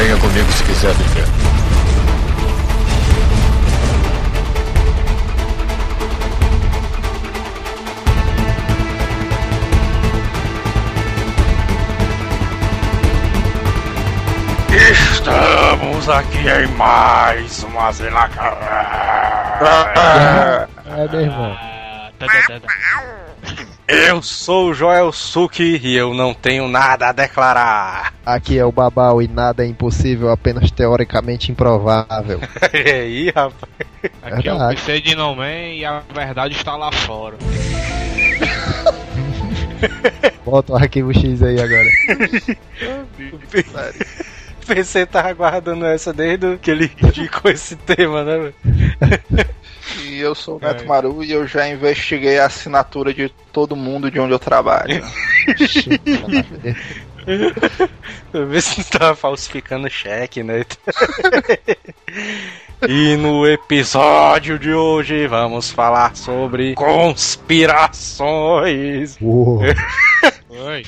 Venha comigo se quiser viver. Estamos aqui em mais uma Zila É, meu irmão. Tá, tá, tá. Eu sou o Joel Suki e eu não tenho nada a declarar. Aqui é o Babau e nada é impossível, apenas teoricamente improvável. E aí, rapaz? Aqui é o Verdade. PC de No Man e a verdade está lá fora. Bota o arquivo X aí agora. O PC tava aguardando essa desde que ele indicou esse tema, né? E eu sou o Neto Maru e eu já investiguei a assinatura de todo mundo de onde eu trabalho. Ver se não tava falsificando cheque, né? E no episódio de hoje vamos falar sobre conspirações. Uou. Oi.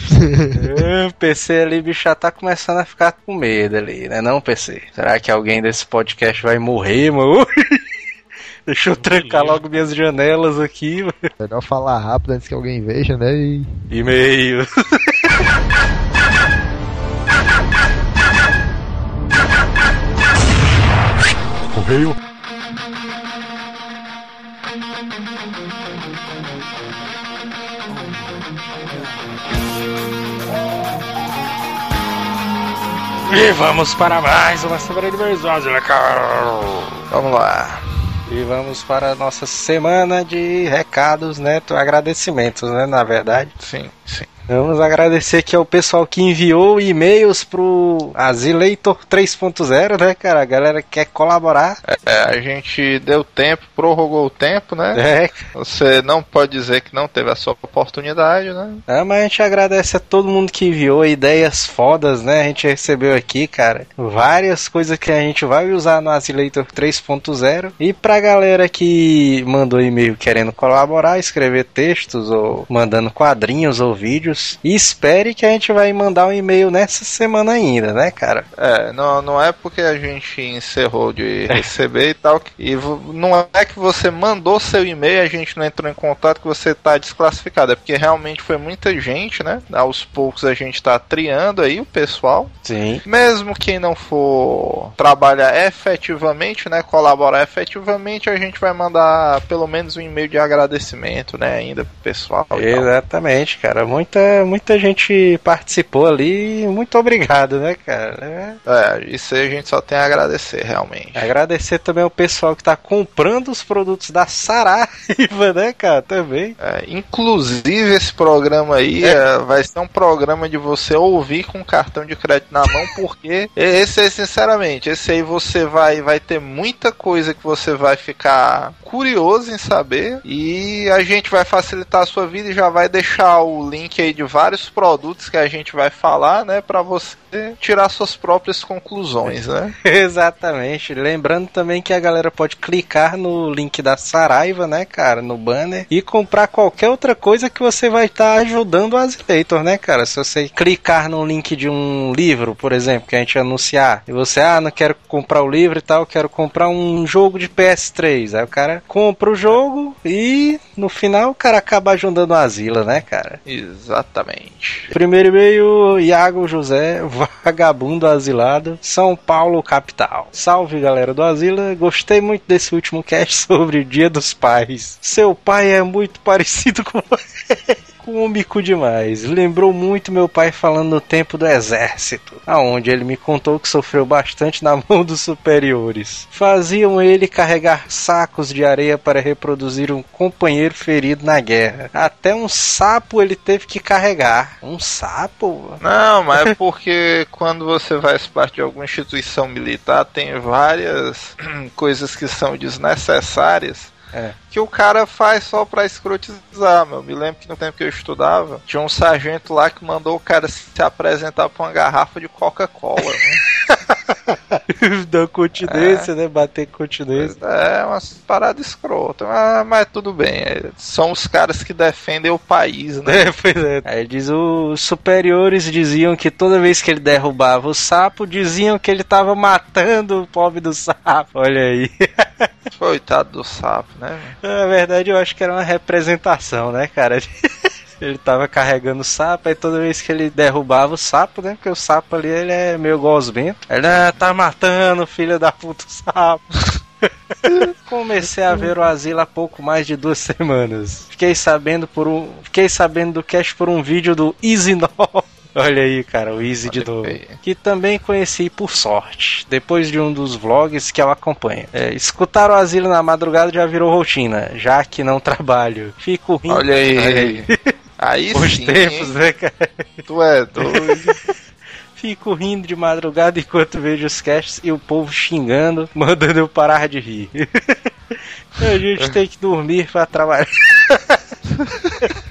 É, PC ali, bicho, já tá começando a ficar com medo ali, né? Não, PC? Será que alguém desse podcast vai morrer, mano? Deixa eu trancar logo minhas janelas aqui. Melhor falar rápido antes que alguém veja, né? E... E-mail. Correio. E vamos para mais uma semana de né? Vamos lá. E vamos para a nossa semana de recados, né? Agradecimentos, né? Na verdade. Sim, sim. Vamos agradecer aqui ao pessoal que enviou e-mails pro Azileitor 3.0, né, cara? A galera quer colaborar. É, a gente deu tempo, prorrogou o tempo, né? É, Você não pode dizer que não teve a sua oportunidade, né? É, mas a gente agradece a todo mundo que enviou ideias fodas, né? A gente recebeu aqui, cara, várias coisas que a gente vai usar no Azileitor 3.0. E pra galera que mandou e-mail querendo colaborar, escrever textos ou mandando quadrinhos ou vídeos, e espere que a gente vai mandar um e-mail nessa semana ainda, né, cara? É, não, não é porque a gente encerrou de receber e tal, e não é que você mandou seu e-mail a gente não entrou em contato que você tá desclassificado, é porque realmente foi muita gente, né? Aos poucos a gente tá triando aí o pessoal. Sim. Mesmo quem não for trabalhar efetivamente, né, colaborar efetivamente, a gente vai mandar pelo menos um e-mail de agradecimento, né, ainda pro pessoal. e. Exatamente, cara. Muita, muita gente participou ali. Muito obrigado, né, cara? É. É, isso aí a gente só tem a agradecer, realmente. Agradecer também ao pessoal que tá comprando os produtos da Saraiva, né, cara? Também. É, inclusive esse programa aí é, vai ser um programa de você ouvir com cartão de crédito na mão, porque esse aí, sinceramente, esse aí você vai, vai ter muita coisa que você vai ficar curioso em saber e a gente vai facilitar a sua vida e já vai deixar o link aí de vários produtos que a gente vai falar, né, para você tirar suas próprias conclusões, né? Exatamente. Lembrando também que a galera pode clicar no link da Saraiva, né, cara, no banner e comprar qualquer outra coisa que você vai estar ajudando o Azileitor, né, cara? Se você clicar no link de um livro, por exemplo, que a gente anunciar, e você, ah, não quero comprar o livro e tal, quero comprar um jogo de PS3. Aí o cara compra o jogo e no final o cara acaba ajudando o Asila, né, cara? Exatamente. Primeiro e-mail, Iago José, vagabundo asilado, São Paulo, capital. Salve galera do Asila, gostei muito desse último cast sobre o Dia dos Pais. Seu pai é muito parecido com você. Cômico demais. Lembrou muito meu pai falando no tempo do exército, aonde ele me contou que sofreu bastante na mão dos superiores. Faziam ele carregar sacos de areia para reproduzir um companheiro ferido na guerra. Até um sapo ele teve que carregar. Um sapo? Não, mas é porque quando você faz parte de alguma instituição militar, tem várias coisas que são desnecessárias. É. Que o cara faz só pra escrotizar, meu. Me lembro que no tempo que eu estudava, tinha um sargento lá que mandou o cara se apresentar pra uma garrafa de Coca-Cola. né? Dar continência, né? Bater continência. É umas paradas escrotas, mas, mas tudo bem. é, São os caras que defendem o país, né? É, pois é. Aí diz os superiores diziam que toda vez que ele derrubava o sapo, diziam que ele tava matando o pobre do sapo. Olha aí. Coitado do sapo, né? Na verdade, eu acho que era uma representação, né, cara? Ele tava carregando o sapo, aí toda vez que ele derrubava o sapo, né? Porque o sapo ali, ele é meio gosmento. Ele, ah, tá matando, filho da puta, o sapo. Comecei a ver o asilo há pouco mais de duas semanas. Fiquei sabendo por um. Fiquei sabendo do cast por um vídeo do Easy 9. Olha aí, cara, o Easy de Olha novo. aí. Que também conheci por sorte, depois de um dos vlogs que eu acompanho. É, escutar o asilo na madrugada já virou rotina, já que não trabalho. Fico rindo. Olha aí. Aí Os sim, tempos, né, cara? tu é doido. Fico rindo de madrugada enquanto vejo os casts e o povo xingando, mandando eu parar de rir. A gente tem que dormir pra trabalhar.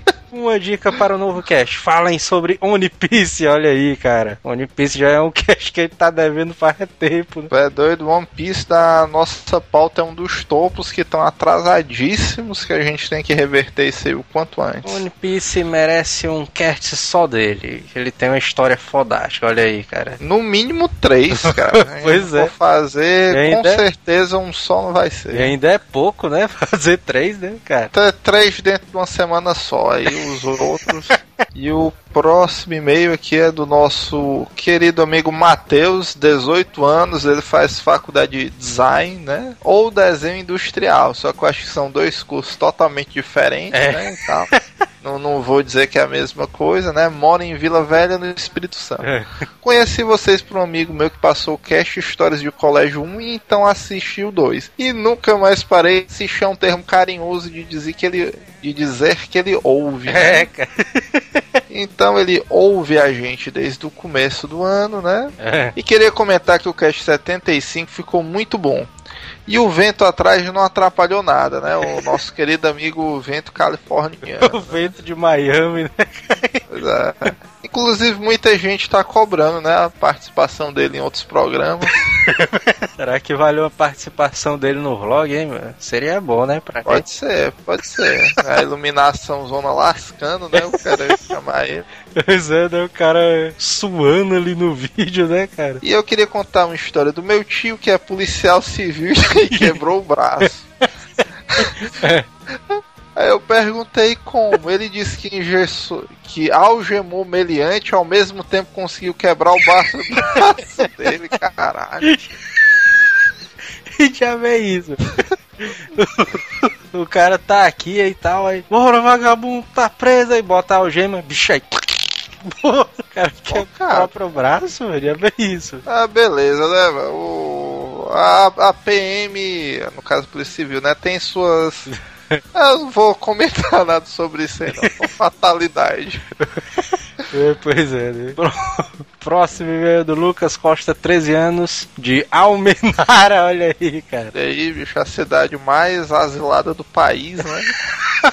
Uma dica para o novo cast. Falem sobre One Piece, olha aí, cara. One Piece já é um cast que ele tá devendo faz tempo. né? É doido, One Piece da nossa pauta é um dos topos que estão atrasadíssimos que a gente tem que reverter isso aí o quanto antes. One Piece merece um cast só dele. Ele tem uma história fodástica, olha aí, cara. No mínimo três, cara. Pois é. for fazer, com ainda- certeza um só não vai ser. E ainda é pouco, né? Fazer três, né, cara? Três dentro de uma semana só. Aí os outros. e o próximo e-mail aqui é do nosso querido amigo Matheus, 18 anos. Ele faz faculdade de design, né? Ou desenho industrial. Só que eu acho que são dois cursos totalmente diferentes, É. né? Então, não, não vou dizer que é a mesma coisa, né? Mora em Vila Velha, no Espírito Santo. É. Conheci vocês por um amigo meu que passou o cast Histórias de Colégio 1 e então assisti o 2. E nunca mais parei. Assistir é um termo carinhoso de dizer que ele, de dizer que ele ouve. né? É, cara. Então ele ouve a gente desde o começo do ano, né? É. E queria comentar que o cast 75 ficou muito bom. E o vento atrás não atrapalhou nada, né? O nosso querido amigo vento californiano. O vento de Miami, né? Pois é. Inclusive, muita gente tá cobrando, né? A participação dele em outros programas. Será que valeu a participação dele no vlog, hein, mano? Seria bom, né? Pra Pode ser, pode ser. A iluminação zona lascando, né? Eu quero chamar ele. Pois é, né? O cara suando ali no vídeo, né, cara? E eu queria contar uma história do meu tio, que é policial civil e quebrou o braço. Aí eu perguntei como. Ele disse que engessou, que algemou o meliante ao mesmo tempo conseguiu quebrar o braço, braço dele, caralho. E já vê isso. o cara tá aqui e tal, aí. Bora, vagabundo, tá preso aí, bota a algema, bicho aí. Porra, o cara quer o cara. próprio braço, velho, já vê isso. Ah, beleza, né? O, a, a PM, no caso Polícia Civil, né? Tem suas. Eu não vou comentar nada sobre isso aí, não. Fatalidade. É, pois é, né? Pró- Próximo e-mail do Lucas Costa, 13 anos, de Almenara, olha aí, cara. E aí, bicho, a cidade mais asilada do país, né?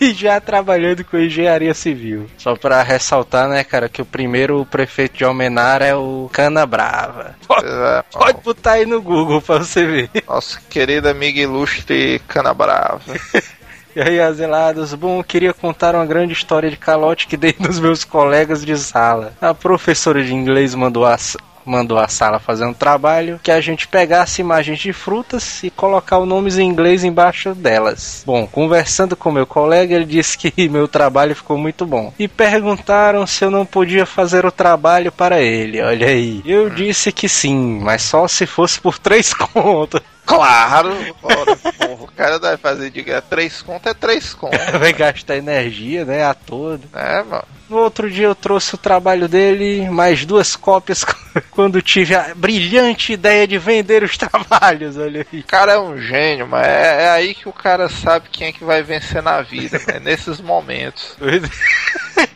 E já trabalhando com engenharia civil. Só pra ressaltar, né, cara, que o primeiro prefeito de Almenara é o Cana Brava. Pode, É, pode botar aí no Google pra você ver. Nosso querido amigo ilustre Canabrava. E aí, azelados, bom, queria contar uma grande história de calote que dei nos meus colegas de sala. A professora de inglês mandou a, s- mandou a sala fazer um trabalho que a gente pegasse imagens de frutas e colocar os nomes em inglês embaixo delas. Bom, conversando com meu colega, ele disse que meu trabalho ficou muito bom. E perguntaram se eu não podia fazer o trabalho para ele, olha aí. Eu disse que sim, mas só se fosse por três contas. Claro! Ora, porra, o cara vai fazer de é três conto, é três conto. Vai gastar energia, né, a todo. É, mano. No outro dia eu trouxe o trabalho dele, mais duas cópias, quando tive a brilhante ideia de vender os trabalhos, olha aí. O cara é um gênio, mas é, é aí que o cara sabe quem é que vai vencer na vida, né? nesses momentos. Pois é.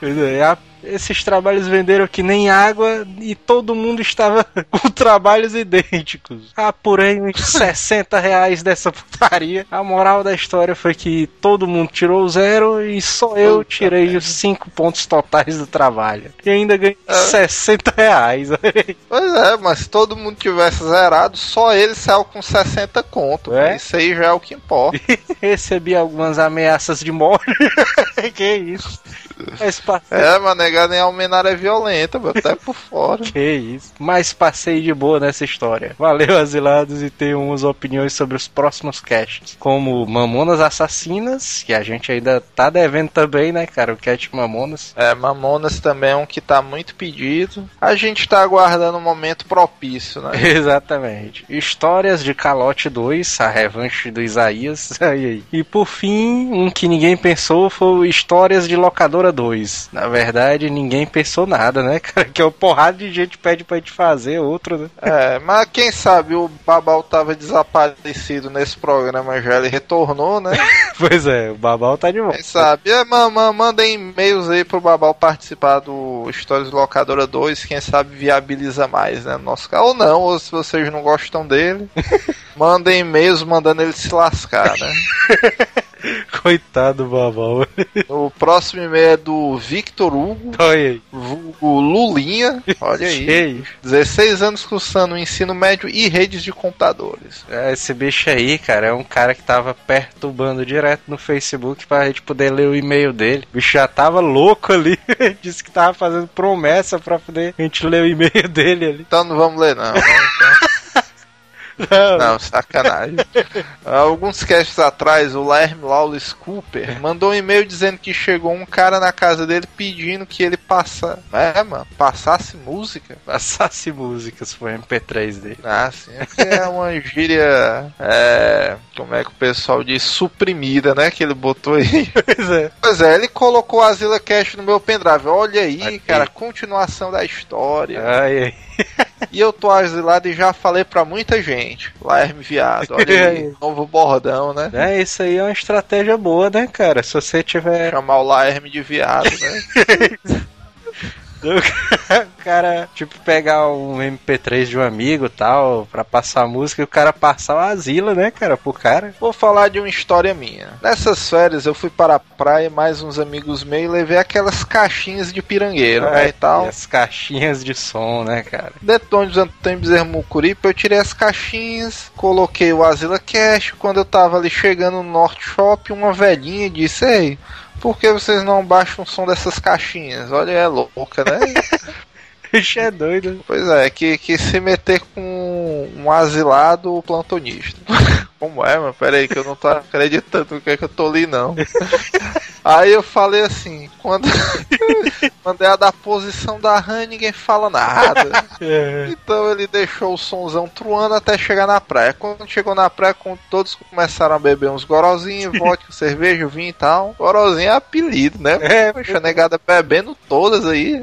Pois é, a- Esses trabalhos venderam que nem água e todo mundo estava com trabalhos idênticos. Apurei uns 60 reais dessa putaria. A moral da história foi que todo mundo tirou zero e só eu Puta tirei os 5 pontos totais do trabalho. E ainda ganhei 60 reais. Pois é, mas se todo mundo tivesse zerado, só ele saiu com 60 conto. É? Isso aí já é o que importa. Recebi algumas ameaças de morte. que isso? Mas passei, É, mas negar nem Almenar é violenta, meu, até por fora. que isso? Mas passei de boa nessa história. Valeu, asilados, e tenho umas opiniões sobre os próximos casts. Como Mamonas Assassinas, que a gente ainda tá devendo também, né, cara? O cast Mamonas. É, Mamonas também é um que tá muito pedido. A gente tá aguardando um momento propício, né? Exatamente. Histórias de Calote 2, a revanche do Isaías. Aí, aí. E por fim, um que ninguém pensou foi Histórias de Locadora 2. Na verdade, ninguém pensou nada, né, cara? Que é o porrada de gente pede pra gente fazer outro, né? É, mas quem sabe o Babal tava desaparecido nesse programa já, ele retornou, né? Pois é, o Babal tá de volta. Quem sabe? É, mandem e-mails aí pro Babal participar do Histórias Locadora 2, quem sabe viabiliza mais, né? No nosso caso. Ou não, ou se vocês não gostam dele, mandem e-mails mandando ele se lascar, né? Coitado do Babal. O próximo e-mail é do Victor Hugo, Olha aí. vulgo Lulinha, olha aí. Isso? 16 anos cursando o ensino médio e redes de computadores. É, Esse bicho aí, cara, é um cara que tava perturbando direto no Facebook pra gente poder ler o e-mail dele. O bicho já tava louco ali. Disse que tava fazendo promessa pra poder a gente ler o e-mail dele ali. Então não vamos ler, não. Então- Não, Não, sacanagem. Alguns casts atrás, o Lerm Lawless Cooper mandou um e-mail dizendo que chegou um cara na casa dele pedindo que ele passa, é, mano, passasse música. passasse músicas foi MP3 dele. Ah, sim, é é uma gíria, é, como é que o pessoal diz, suprimida, né, que ele botou aí. Pois é. Pois é, ele colocou a Zilla Cast no meu pendrive. Olha aí, Aqui. cara, continuação da história. Ai, ai. E eu tô asilado e já falei pra muita gente. Lerme viado, olha aí, novo bordão, né? É, isso aí é uma estratégia boa, né, cara? Se você tiver. Chamar o Laerme de viado, né? O cara, tipo, pegar um MP3 de um amigo e tal, pra passar música e o cara passar o asila, né, cara, pro cara. Vou falar de uma história minha. Nessas férias eu fui para a praia, mais uns amigos meus, e levei aquelas caixinhas de pirangueiro, né, e tal. É, as caixinhas de som, né, cara? Dentro de onde Antônio Bezerra Mucuripe, eu tirei as caixinhas, coloquei o Asila Cash. Quando eu tava ali chegando no Norte Shop, uma velhinha disse: Ei, por que vocês não baixam o som dessas caixinhas? Olha, é louca, né? Bicho é doido. pois é, que, que se meter com um asilado plantonista. Como é, mano? Pera aí, que eu não tô acreditando no que é que eu tô ali, não. Aí eu falei assim, quando, quando é a da posição da RAM, ninguém fala nada. É. Então ele deixou o sonzão truando até chegar na praia. Quando chegou na praia, todos começaram a beber uns gorozinhos, vodka, cerveja, vinho e tal. Gorozinho é apelido, né? É, Poxa, negada bebendo todas aí.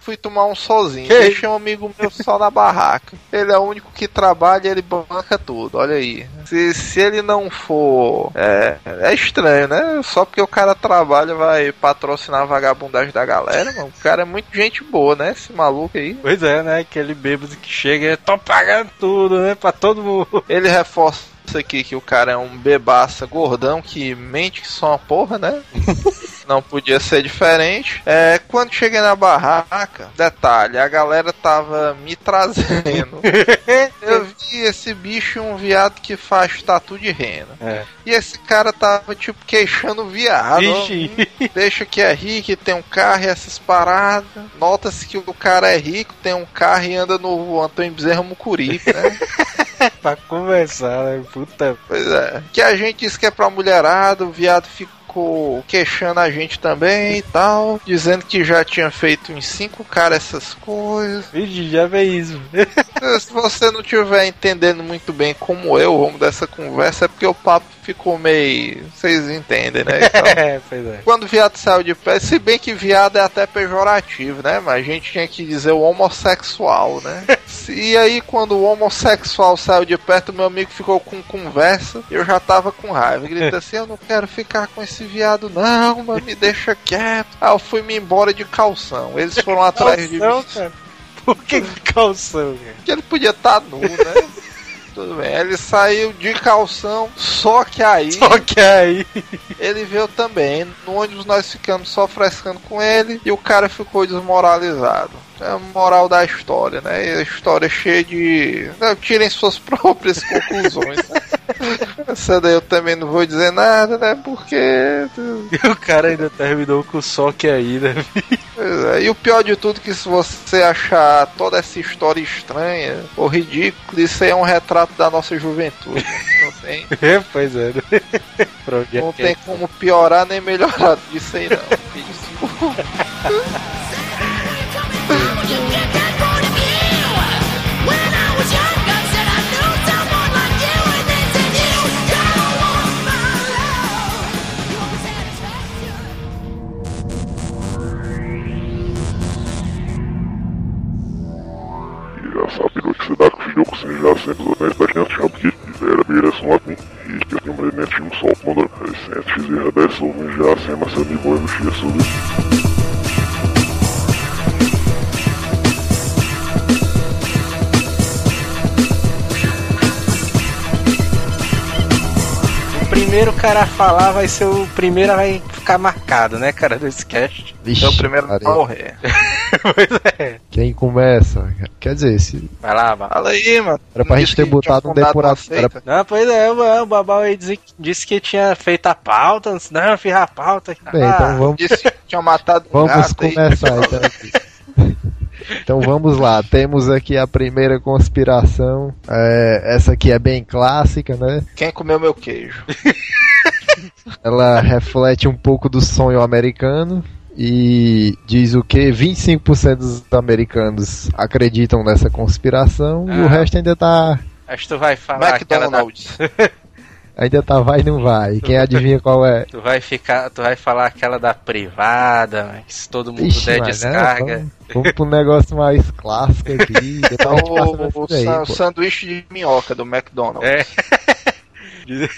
Fui tomar um sozinho. Que Deixei um amigo meu só na barraca. Ele é o único que trabalha e ele banca tudo. Olha aí. Se, se ele não for. É, é estranho, né? Só porque o cara trabalha vai patrocinar a vagabundagem da galera, mano. O cara é muito gente boa, né? Esse maluco aí. Pois é, né? Aquele bêbado que chega e tô pagando tudo, né? Pra todo mundo. Ele reforça aqui que o cara é um bebaça gordão que mente que só uma porra, né? Não podia ser diferente. É, quando cheguei na barraca, detalhe, a galera tava me trazendo. Eu vi esse bicho um viado que faz tatu de rena. É. E esse cara tava tipo queixando o viado. ó. Deixa que é rico, tem um carro e essas paradas. Nota-se que o cara é rico, tem um carro e anda no Antônio Bezerra Mucuripe, né? pra conversar, né? Puta. Pois é. Que a gente disse que é pra mulherada, o viado ficou queixando a gente também e tal, dizendo que já tinha feito em cinco caras essas coisas. Vixe, já veio isso. Se você não estiver entendendo muito bem como eu o rumo dessa conversa, é porque o papo ficou meio. Vocês entendem, né? É, pois é. Quando o viado saiu de pé, se bem que viado é até pejorativo, né? Mas a gente tinha que dizer o homossexual, né? E aí, quando o homossexual saiu de perto, meu amigo ficou com conversa. Eu já tava com raiva. Gritei assim: Eu não quero ficar com esse viado, não, mas me deixa quieto. Aí eu fui me embora de calção. Eles foram atrás de mim. Cara. Por que calção, cara? que ele podia estar nu, né? Tudo bem. Ele saiu de calção, só que aí Só que aí. ele veio também. No ônibus nós ficamos só frescando com ele e o cara ficou desmoralizado. É a moral da história, né? E a história é cheia de. Não, tirem suas próprias conclusões. né? Essa daí eu também não vou dizer nada, né? Porque. E o cara ainda terminou com só que aí, né? Pois é, E o pior de tudo é que se você achar toda essa história estranha ou ridícula, isso aí é um retrato da nossa juventude. Não tem, É, pois é. né? É não tem é? como piorar nem melhorar disso aí não. sem já sempre os anéis da gente sabe que era beira som at mim e que eu mais net um sol quando sente fizer dessa ou já sem mas me boy no chia sobre primeiro cara a falar vai ser o primeiro a ficar marcado, né, cara, desse cast. Vixe, É o primeiro a morrer. pois é. Quem começa? Quer dizer, se Vai lá, Babá. Fala aí, mano. era pra Não gente ter botado um uma Era? Não, pois é, o, o Babal aí disse, disse que tinha feito a pauta. Não, eu fiz a pauta. bem, Ah, então vamos, Disse que tinha matado um vamos gato aí. começar então. Então vamos lá, temos aqui a primeira conspiração. É, essa aqui é bem clássica, né? Quem comeu meu queijo? Ela reflete um pouco do sonho americano e diz o que 25% dos americanos acreditam nessa conspiração e o Ah. resto ainda tá Acho que tu vai falar da, McDonald's. ainda tá vai e não vai. Quem adivinha qual é? Tu vai ficar, tu vai falar aquela da privada, que se todo mundo Ixi, der mas, né, descarga. vamos, vamos pro negócio mais clássico aqui. O, o, san- pô. sanduíche de minhoca do McDonald's. É.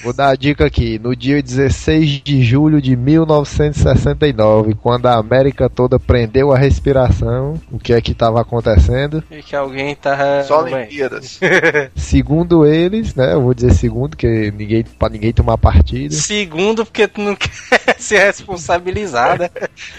Vou dar a dica aqui. No dia 16 de julho de 1969, quando a América toda prendeu a respiração, o que é que estava acontecendo? E que alguém tá. Só. Olimpíadas. Segundo eles, né? Eu vou dizer segundo, que ninguém para ninguém tomar partido. Segundo, porque tu não quer se responsabilizar, né?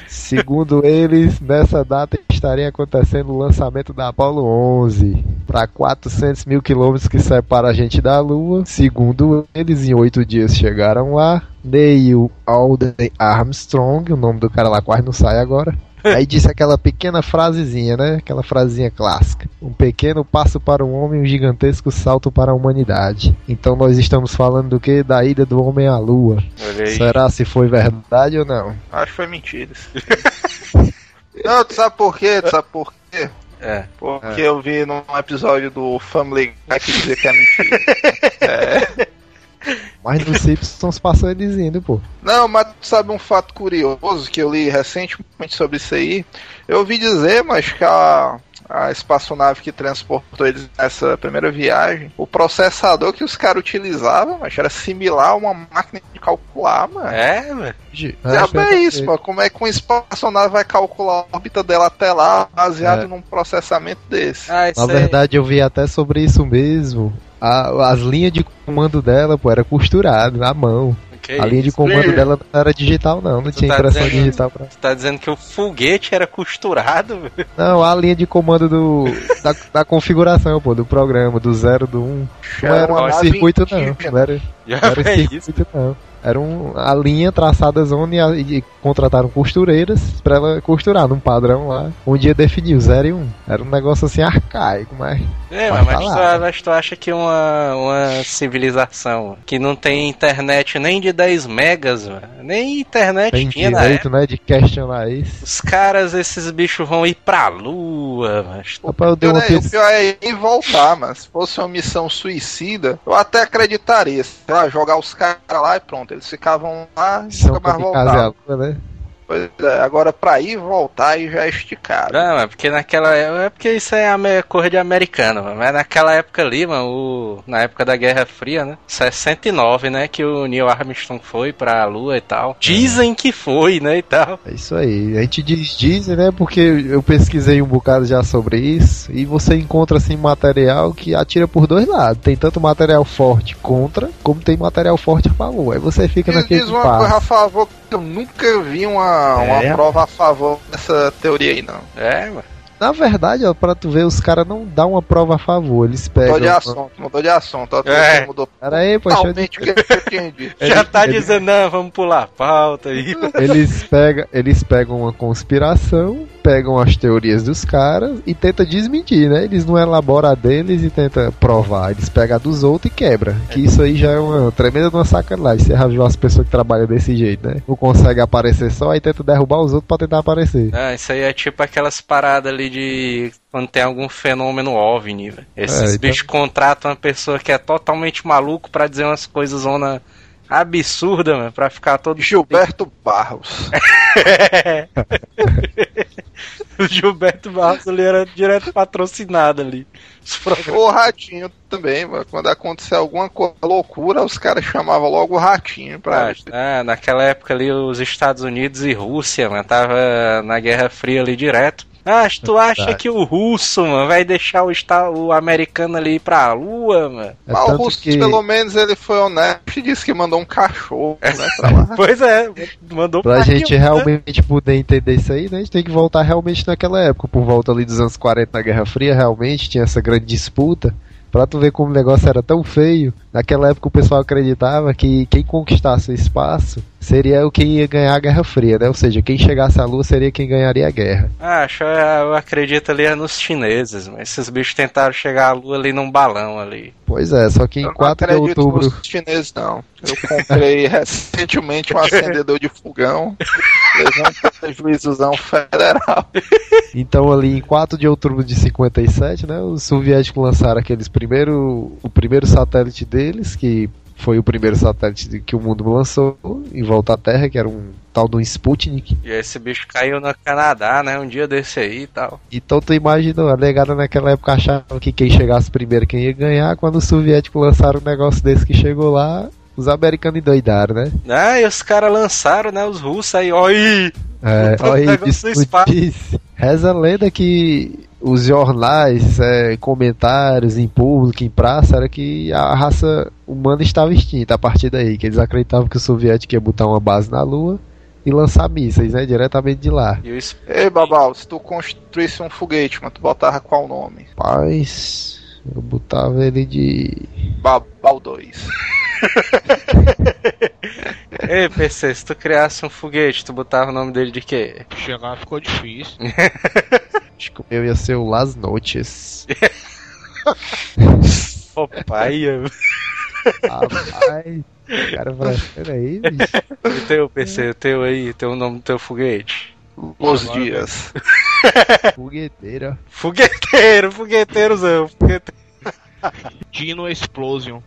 Segundo eles, nessa data estaria acontecendo o lançamento da Apollo 11 para 400 mil quilômetros que separa a gente da Lua. Segundo eles, em oito dias chegaram lá. Neil Alden Armstrong, o nome do cara lá quase não sai agora. Aí disse aquela pequena frasezinha, né? Aquela frasezinha clássica. Um pequeno passo para o homem, um gigantesco salto para a humanidade. Então nós estamos falando do que? Da ida do homem à lua. Será se foi verdade ou não? Acho que foi mentira. Não, tu sabe por quê? Tu sabe por quê? É. Porque eu vi num episódio do Family Guy que dizia que é mentira. É. Mas nos Simpsons passou eles indo, pô. Não, mas tu sabe um fato curioso que eu li recentemente sobre isso aí? Eu ouvi dizer, mas que a, a espaçonave que transportou eles nessa primeira viagem, o processador que os caras utilizavam, mas era similar a uma máquina de calcular, mano. É, velho. Diabo é isso, mano. Como é que uma espaçonave vai calcular a órbita dela até lá, baseado É. num processamento desse? Ah, Na aí. verdade, eu vi até sobre isso mesmo. A- as linhas de comando dela, pô, era costurado na mão. Que a linha de isso? comando dela não era digital, não. Não Tu tinha tá impressão dizendo- digital pra. Tu tá dizendo que o foguete era costurado, velho? Não, a linha de comando do. da, da configuração, pô, do programa, do 0 do 1. Um. Não era um circuito, não. Não era, não era isso. circuito, não. Era um, a linha traçada zona e, a- e contrataram costureiras pra ela costurar num padrão lá. Um dia definiu 0 e 1. Um. Era um negócio assim arcaico, mas. É, mas, mas, tu, mas tu acha que uma, uma civilização que não tem internet nem de 10 megas, velho, nem internet Tem tinha na direito, né, de questionar isso. Os caras, esses bichos vão ir pra lua, mas Rapaz, eu dei uma é, o pior é ir voltar, mas se fosse uma missão suicida, eu até acreditaria. Sei lá, jogar os caras lá e pronto. Eles ficavam lá e nunca mais voltavam. né? Pois é, agora pra ir e voltar aí já é esticado. Não, é porque naquela é porque isso é a cor de americano, mano. mas naquela época ali, mano, o, na época da Guerra Fria, né? 69, né, que o Neil Armstrong foi pra Lua e tal. Dizem que foi, né, e tal. É isso aí. A gente diz dizem, né? Porque eu pesquisei um bocado já sobre isso e você encontra assim material que atira por dois lados. Tem tanto material forte contra, como tem material forte a favor. Aí você fica Diz, naquele diz uma coisa a favor que eu nunca vi uma, uma É. prova a favor dessa teoria aí, não. É, mano. Na verdade, ó, pra tu ver, os caras não dão uma prova a favor. Eles pegam. Mudou de assunto, mudou de assunto. Ó, É. mudou Pera aí, pô, deixa eu totalmente. Já tá ele- dizendo, não, vamos pular a pauta aí. Eles pegam, eles pegam uma conspiração, pegam as teorias dos caras e tentam desmentir, né? Eles não elaboram a deles e tentam provar. Eles pegam a dos outros e quebra. Que isso aí já é uma tremenda de uma sacanagem. Você já viu as pessoas que trabalham desse jeito, né? Não consegue aparecer só, aí tenta derrubar os outros pra tentar aparecer. Ah, isso aí é tipo aquelas paradas ali de quando tem algum fenômeno OVNI, velho. Esses É, então- bichos contratam uma pessoa que é totalmente maluco pra dizer umas coisas zona absurda, mano, pra ficar todo Gilberto Barros. o Gilberto Barros ali era direto patrocinado ali. O Ratinho também, mano. Quando acontecer alguma loucura, os caras chamavam logo o Ratinho pra. Ah, naquela época ali os Estados Unidos e Rússia, mano, tava na Guerra Fria ali direto. Ah, tu acha que o russo, mano, vai deixar o, o americano ali ir pra lua, mano? É Mas o Russo, que pelo menos, ele foi honesto e disse que mandou um cachorro, né, pra lá. Pois é, mandou Pra parir, gente né? realmente poder entender isso aí, né? A gente tem que voltar realmente naquela época, por volta ali dos anos 40 na Guerra Fria, realmente tinha essa grande disputa. Pra tu ver como o negócio era tão feio, naquela época o pessoal acreditava que quem conquistasse o espaço seria o que ia ganhar a Guerra Fria, né? Ou seja, quem chegasse à Lua seria quem ganharia a guerra. Ah, acho, eu acredito ali é nos chineses, mas esses bichos tentaram chegar à lua ali num balão ali. Pois é, só que Eu em não 4 de outubro. nos chineses, não. Eu comprei recentemente um acendedor de fogão, prejuízozão federal. Então ali em 4 de outubro de 57, né, os soviéticos lançaram aqueles primeiro, o primeiro satélite deles, que foi o primeiro satélite que o mundo lançou em volta à Terra, que era um tal do Sputnik. E esse bicho caiu no Canadá, né? Um dia desse aí e tal. Então tu imaginou, a negada naquela época achava que quem chegasse primeiro quem ia ganhar, quando os soviéticos lançaram um negócio desse que chegou lá, os americanos endoidaram, né? Ah, e os caras lançaram, né? Os russos aí, ó, aí. É, olha aí, disse. Reza a lenda que os jornais, é, comentários em público, em praça, era que a raça humana estava extinta a partir daí, que eles acreditavam que o soviético ia botar uma base na Lua e lançar mísseis, né, diretamente de lá. E o es- Ei, Babal, se tu construísse um foguete, mas tu botava qual nome? Paz, eu botava ele de. Babal 2. Ei, PC, se tu criasse um foguete, tu botava o nome dele de quê? Chegar ficou difícil. Acho que o meu ia ser o Las Noches. Ô, pai, eu- Rapaz, cara, vai- peraí, bicho. e teu PC, o teu aí, teu nome do teu foguete. Os dias. Fogueteira. Fogueteiro, fogueiteirozão, fogueteiro. Dino Explosion.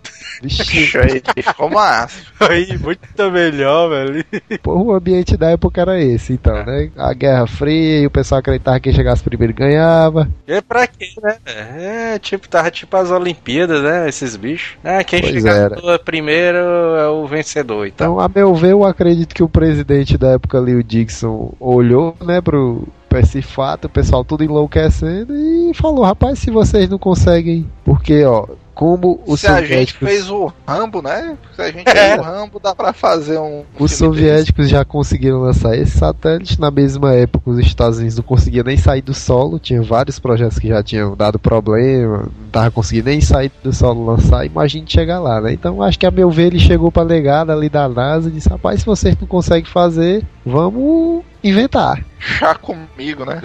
Vixe, Bicho aí, ficou massa. Aí, muito melhor, velho. Porra, o ambiente da época era esse, então, né? A Guerra Fria e o pessoal acreditava que quem chegasse primeiro ganhava. E é pra quê, né? É, tipo, tava tipo as Olimpíadas, né? Esses bichos. Ah, quem Pois chegar era. primeiro é o vencedor e tal. Então, a meu ver, eu acredito que o presidente da época ali, o Dixon, olhou, né, pro, esse fato, o pessoal tudo enlouquecendo e falou, rapaz, se vocês não conseguem, porque, ó, como os Se a gente soviéticos... fez o Rambo, né? Se a gente É. fez o Rambo, dá pra fazer um. Os soviéticos já conseguiram lançar esse satélite. Na mesma época, os Estados Unidos não conseguiam nem sair do solo. Tinha vários projetos que já tinham dado problema. Não tava conseguindo nem sair do solo lançar. Imagine chegar lá, né? Então, acho que a meu ver, ele chegou pra legada ali da NASA e disse: Rapaz, se vocês não conseguem fazer, vamos inventar. Chá comigo, né?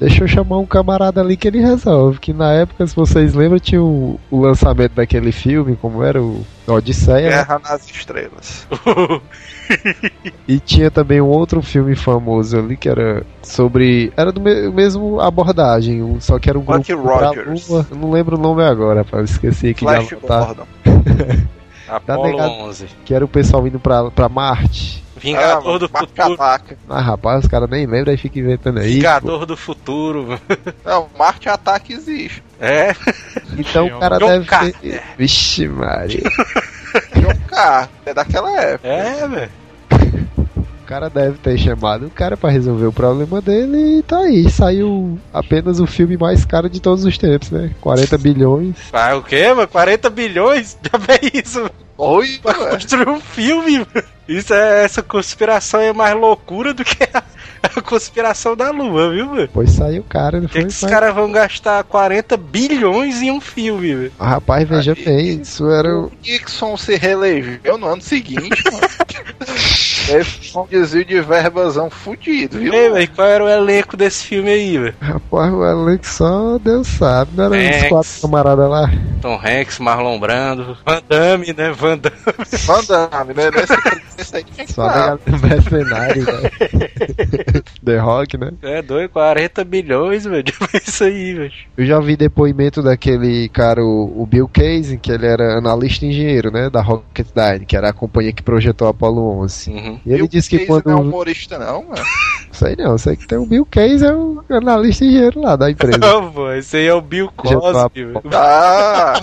Deixa eu chamar um camarada ali que ele resolve. Que na época, se vocês lembram, tinha o, o lançamento daquele filme, como era o Odisseia. né? Guerra nas Estrelas. E tinha também um outro filme famoso ali que era sobre. Era do me- mesmo abordagem, um- só que era um grupo Bucky pra Rogers. Lua. Não lembro o nome agora, rapaz. Esqueci aqui Flash anotar. Gordon. Apollo negado. 11. Que era o pessoal indo pra, pra Marte. Vingador do Marte futuro. ataca. Ah, rapaz, os caras nem lembram, aí fica inventando aí. pô. Vingador do futuro. Não, Marte ataca existe. É. Então o cara John deve Carter. ter. Vixe, Maria. John Carter, é daquela época. É, velho. O cara deve ter chamado o cara pra resolver o problema dele e tá aí. Saiu apenas o filme mais caro de todos os tempos, né? 40 bilhões. Ah, o quê, mano? 40 bilhões? Já vê isso? mano? Oi, Pra construir um filme, mano. Isso é, essa conspiração é mais loucura do que a, a conspiração da Lua, viu, mano? Pois saiu caro, não Por que, foi? que esses Mas- caras vão gastar 40 bilhões em um filme, velho? Ah, Rapaz, veja bem, isso era o. O Nixon se reelegeu no ano seguinte, mano. Teve um desvio de verbazão fudido, viu? Ei, velho, qual era o elenco desse filme aí, velho? Rapaz, o elenco só Deus sabe, não era Max. os quatro camaradas lá. Tom Hanks, Marlon Brando, Van Damme, né? Van Damme. Van Damme, né? Nesse, nesse aí tinha que Só a galera mercenário, né? The Rock, né? É doido, 40 bilhões, velho. É isso aí, velho. Eu já vi depoimento daquele cara, o, o Bill Casey, que ele era analista e engenheiro, né? Da Rocketdyne, que era a companhia que projetou o Apollo 11. Uhum. E ele Bill disse que Gates quando. Não é humorista, não, mano. Sei não, sei que tem o Bill Casey, é o analista e engenheiro lá da empresa. Não, pô, esse aí é o Bill Cosby. Ah,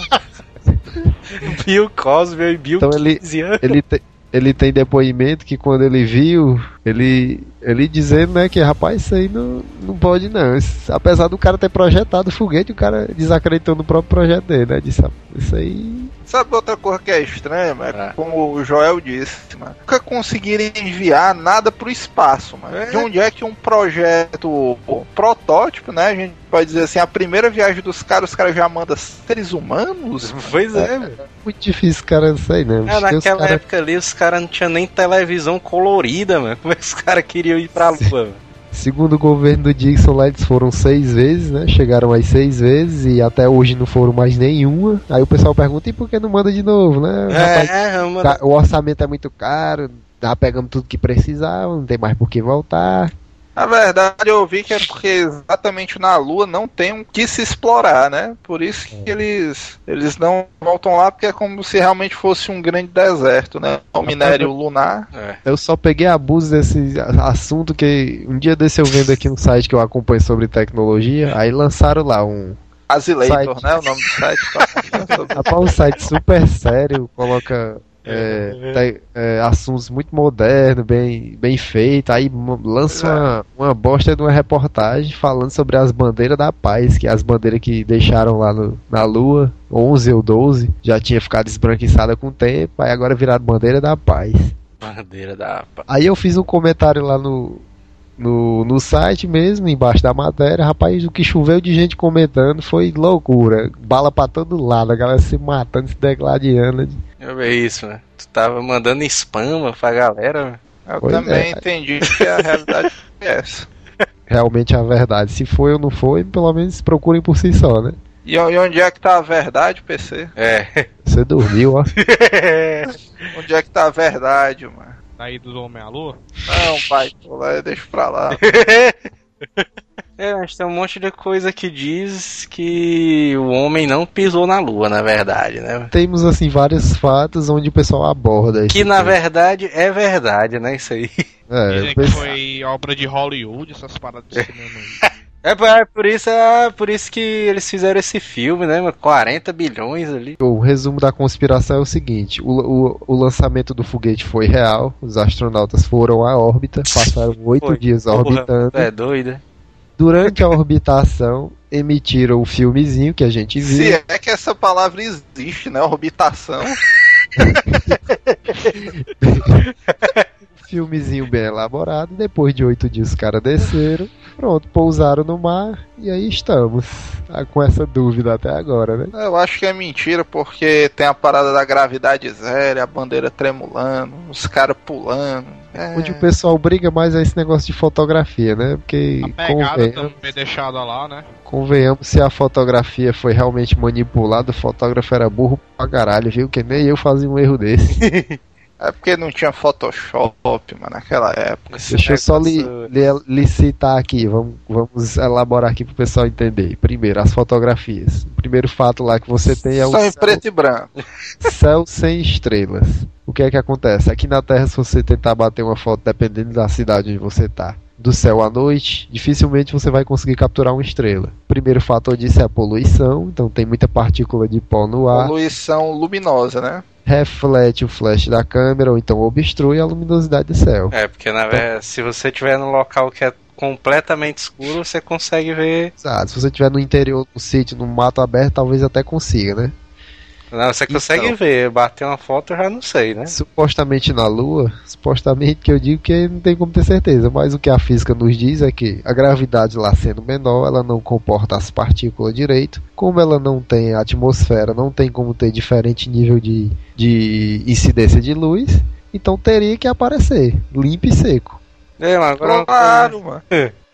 Bill Cosby e Bill Então ele- 15 anos. ele, te- ele tem depoimento que quando ele viu, ele, ele dizendo, né, que rapaz, isso aí não, não pode não. Isso- apesar do cara ter projetado o foguete, o cara desacreditou no próprio projeto dele, né? Disse, "Ah, isso aí. Sabe outra coisa que é estranha, mano? Ah. Como o Joel disse, mano. Nunca conseguiram enviar nada pro espaço, mano. É. De onde é que um projeto pô, protótipo, né? A gente pode dizer assim, a primeira viagem dos caras, os caras já mandam seres humanos? Pois é, velho. Muito difícil, cara, não sei não. Ah, naquela cara- época ali, os caras não tinham nem televisão colorida, mano. Como é que os caras queriam ir pra lua, mano? Segundo o governo do Dixon lá, eles foram seis vezes, né? Chegaram aí seis vezes e até hoje não foram mais nenhuma. Aí o pessoal pergunta, e por que não manda de novo, né? Rapaz, É. Ca- O orçamento é muito caro, já pegamos tudo que precisava, não tem mais por que voltar. Na verdade, eu ouvi que é porque exatamente na Lua não tem o que se explorar, né? Por isso que eles, eles não voltam lá, porque é como se realmente fosse um grande deserto, né? O minério lunar. É. Eu só peguei abuso desse assunto que um dia desse eu vendo aqui um site que eu acompanho sobre tecnologia, aí lançaram lá um, Azileitor, Site. né? O nome do site. tá? Rapaz, um site super sério, coloca é, te- é, assuntos muito modernos, bem, bem feito, aí lança uma, uma bosta de uma reportagem falando sobre as bandeiras da paz, que é as bandeiras que deixaram lá no- na lua, 11 ou 12, já tinha ficado esbranquiçada com o tempo, aí agora viraram bandeira da paz. Bandeira da. Aí eu fiz um comentário lá no, no, no site mesmo, embaixo da matéria. Rapaz, o que choveu de gente comentando foi loucura. Bala pra todo lado, a galera se matando, se degladiando. Eu ver isso, mano. Tu tava mandando spam pra galera, mano. Eu Pois também é. entendi que a realidade é essa. Realmente é a verdade. Se foi ou não foi, pelo menos procurem por si só, né? E e onde é que tá a verdade, PC? É. Você dormiu, ó. Onde é que tá a verdade, mano? Ida do Homem à Lua? Não, pai, tô lá, deixa pra lá. É, mas tem um monte de coisa que diz que o homem não pisou na lua, na verdade, né? Temos, assim, vários fatos onde o pessoal aborda. Que na verdade é verdade, né? Isso aí. É, Dizem que foi obra de Hollywood, essas paradas de cinema aí. É por, é por isso, é por isso que eles fizeram esse filme, né? mano? 40 bilhões ali. O resumo da conspiração é o seguinte: o, o, o lançamento do foguete foi real, os astronautas foram à órbita, passaram oito dias Porra, orbitando. tu é doido? Durante a orbitação, emitiram o filmezinho que a gente viu. Se é que essa palavra existe, né? Orbitação. Filmezinho bem elaborado. Depois de oito dias, os caras desceram. Pronto, pousaram no mar. E aí estamos. Tá com essa dúvida até agora, né? Eu acho que é mentira, porque tem a parada da gravidade zero, a bandeira tremulando, os caras pulando. É, Onde o pessoal briga mais é esse negócio de fotografia, né? Porque A pegada convenhamos, também deixada lá, né? convenhamos se a fotografia foi realmente manipulada, o fotógrafo era burro pra caralho, viu? Que nem eu fazia um erro desse. é porque não tinha Photoshop, mano, naquela época. Esse Deixa eu só li, li, li citar aqui, vamos, vamos elaborar aqui pro pessoal entender. Primeiro, as fotografias. O primeiro fato lá que você tem é o São em céu, preto e branco. céu sem estrelas. O que é que acontece? Aqui na Terra, se você tentar bater uma foto, dependendo da cidade onde você tá, do céu à noite, dificilmente você vai conseguir capturar uma estrela. Primeiro fator disso é a poluição, então tem muita partícula de pó no ar, Poluição luminosa, né? Reflete o flash da câmera ou então obstrui a luminosidade do céu. É, porque na verdade, se você estiver num local que é completamente escuro, você consegue ver. Exato. Se você estiver no interior do sítio, no mato aberto, talvez até consiga, né? Não, você consegue Então. ver. Bater uma foto eu já não sei, né? Supostamente na Lua, supostamente que eu digo que não tem como ter certeza, mas o que a física nos diz é que a gravidade lá sendo menor, ela não comporta as partículas direito. Como ela não tem atmosfera, não tem como ter diferente nível de, de incidência de luz, então teria que aparecer limpo e seco. É, mas agora, Claro, mano.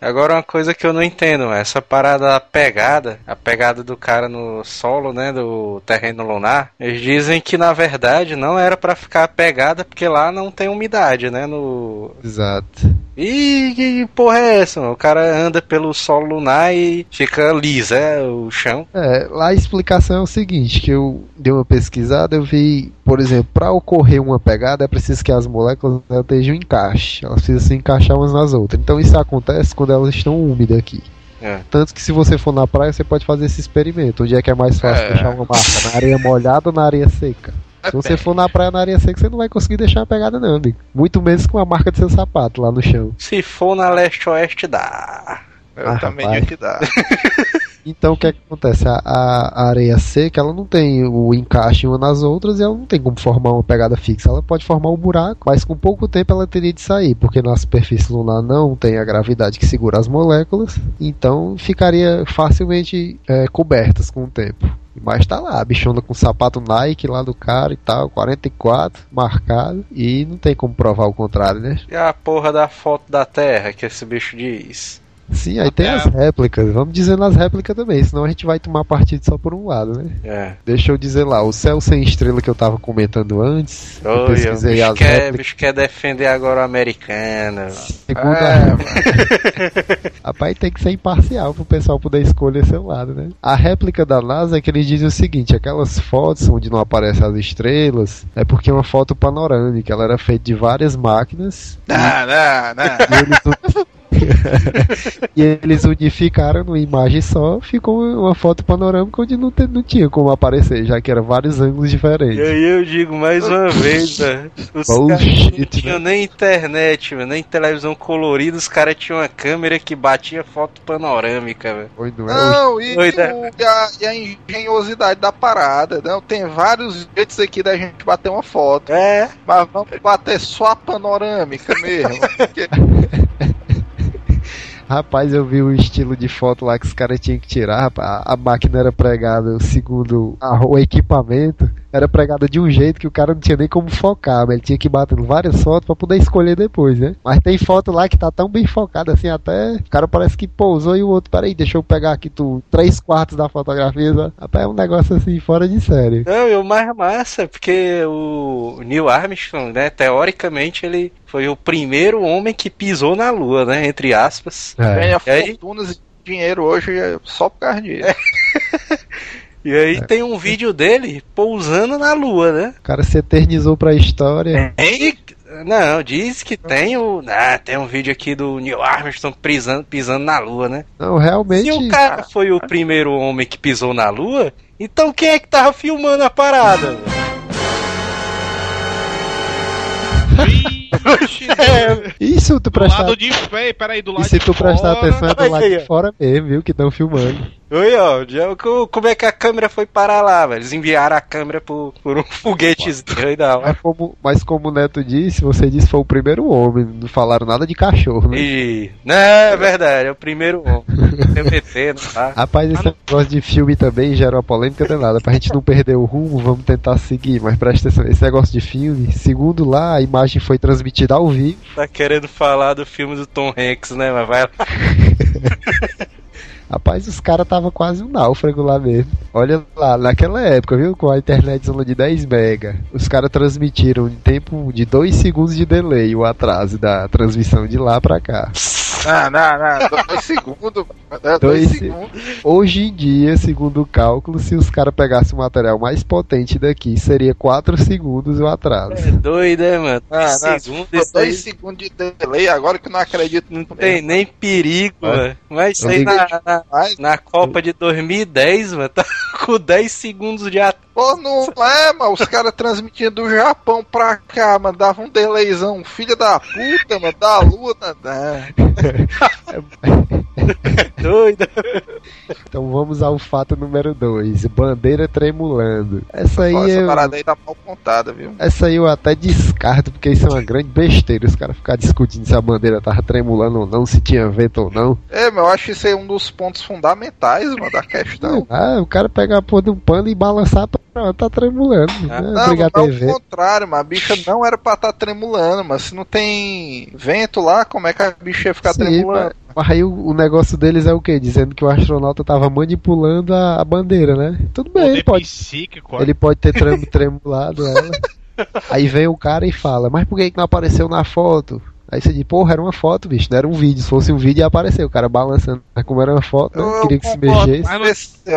Agora uma coisa que eu não entendo, essa parada da pegada, a pegada do cara no solo, né, do terreno lunar, eles dizem que na verdade não era pra ficar pegada porque lá não tem umidade, né, no... Exato. Ih, que porra é essa? mano? O cara anda pelo solo lunar e fica liso, é, o chão. É, lá a explicação é o seguinte, que eu dei uma pesquisada, eu vi, por exemplo, para ocorrer uma pegada é preciso que as moléculas estejam em encaixe, elas precisam se encaixar umas nas outras. Então isso acontece quando elas estão úmidas aqui. É. Tanto que se você for na praia, você pode fazer esse experimento. Onde é que é mais fácil É. deixar uma marca? Na areia molhada ou na areia seca? Se você for na praia na areia seca, você não vai conseguir deixar uma pegada não, amigo. Muito menos com a marca do seu sapato lá no chão. Se for na leste-oeste, dá. Eu Ah, também rapaz. digo que dá. Então o que, é que acontece? A, a- areia seca ela não tem o encaixe uma nas outras e ela não tem como formar uma pegada fixa. Ela pode formar um buraco, mas com pouco tempo ela teria de sair, porque na superfície lunar não tem a gravidade que segura as moléculas, então ficaria facilmente é, cobertas com o tempo. Mas tá lá, bichona com sapato Nike lá do cara e tal, 44, marcado, e não tem como provar o contrário, né? E a porra da foto da Terra que esse bicho diz. Sim, aí tem É. as réplicas. Vamos dizer nas réplicas também, senão a gente vai tomar partido só por um lado, né? É. Deixa eu dizer lá, o céu sem estrela que eu tava comentando antes, eu Oi, o pesquisei bicho as quer, réplicas. bicho quer defender agora o americano. Segundo É, a... Rapaz, tem que ser imparcial pro pessoal poder escolher seu lado, né? A réplica da NASA é que eles dizem o seguinte: aquelas fotos onde não aparecem as estrelas é porque é uma foto panorâmica, ela era feita de várias máquinas Não, não, não. e eles, e eles unificaram numa imagem só, ficou uma foto panorâmica onde não, te- não tinha como aparecer, já que eram vários ângulos E diferentes. aí eu digo mais uma vez, velho. Os Bullshit, caras não né? tinham nem internet, velho, nem televisão colorida, os caras tinham uma câmera que batia foto panorâmica, velho. Foi, não é? Não, e, Oi, né? o- e a, e a engenhosidade da parada, não? Tem vários jeitos aqui da gente bater uma foto, É, mas vamos bater só a panorâmica mesmo. porque- Rapaz, eu vi o estilo de foto lá que os caras tinham que tirar. a máquina era pregada segundo a- o equipamento. Era pregada de um jeito que o cara não tinha nem como focar, mas ele tinha que ir batendo várias fotos pra poder escolher depois, né? Mas tem foto lá que tá tão bem focada assim até. O cara parece que pousou e o outro, peraí, deixa eu pegar aqui tu, três quartos da fotografia. sabe? Rapaz, é um negócio assim fora de série. não, e o mais massa, é porque o Neil Armstrong, né, teoricamente ele foi o primeiro homem que pisou na Lua, né, entre aspas. Ganha E aí? fortunas e dinheiro hoje é só por causa disso. E aí tem um vídeo dele pousando na Lua, né? O cara se eternizou pra história. E- não, diz que tem o. Ah, tem um vídeo aqui do Neil Armstrong pisando, pisando na Lua, né? Não, realmente. Se o cara foi o primeiro homem que pisou na Lua, então quem é que tava filmando a parada? velho? É, E se tu Do prestar, lado de peraí, do lado e se tu prestar fora. atenção é do lado de fora mesmo, viu? Que estão filmando. Oi, ó, como é que a câmera foi parar lá, velho? Eles enviaram a câmera por, por um foguetezinho aí da hora. Mas como, mas como o Neto disse, você disse que foi o primeiro homem, não falaram nada de cachorro, né? E. Não, é verdade, é o primeiro homem. TBT, não tá? Rapaz, esse negócio de filme também gera uma polêmica danada. Pra gente não perder o rumo, vamos tentar seguir. Mas presta atenção, esse negócio de filme, segundo lá, a imagem foi transmitida ao vivo. Tá querendo falar do filme do Tom Hanks, né? Mas vai lá. Rapaz, os caras tava quase um náufrago lá mesmo. Olha lá, naquela época, viu? Com a internet de 10 mega, os caras transmitiram em tempo de 2 segundos de delay o atraso da transmissão de lá pra cá. Não, não, não. Dois segundos. mano. É, dois, Dois se- segundos. Hoje em dia, segundo o cálculo, se os caras pegassem o material mais potente daqui, seria 4 segundos o atraso. É doido, é, mano? Ah, não, Segundo, Dois aí segundos de delay, agora que eu não acredito. não tem nem perigo, mano. Mas isso aí na, na, na Copa de 2010, mano, tá com 10 segundos de atraso. pô, não é, mano. Os caras transmitiam do Japão pra cá, mano. Dava um delayzão. Filha da puta, mano. Da lua, né? Doido. Então vamos ao fato número 2, bandeira tremulando. Essa aí, Ó, Essa eu, parada aí tá mal contada, viu? essa aí eu até descarto, porque isso é uma grande besteira. Os caras ficar discutindo se a bandeira tava tremulando ou não, se tinha vento ou não. É, mas eu acho isso aí um dos pontos fundamentais, mano, da questão. Ah, o cara pegar a porra de um pano e balançar, pronto, tá tremulando. Ah, né? Não, Obrigado não, a ao TV. contrário, mas a bicha não era pra estar tremulando, mas se não tem vento lá, como é que a bicha ia ficar Sim, tremulando? Mas aí o, o negócio deles é o quê? Dizendo que o astronauta tava manipulando a, a bandeira, né? Tudo bem, ele pode, psíquico, ele pode ter trem, tremulado ela. Aí vem o cara e fala, mas por que, que não apareceu na foto? Aí você diz, porra, era uma foto, bicho, não era um vídeo. Se fosse um vídeo ia aparecer, o cara balançando. Mas como era uma foto, né? Eu queria que se mexesse.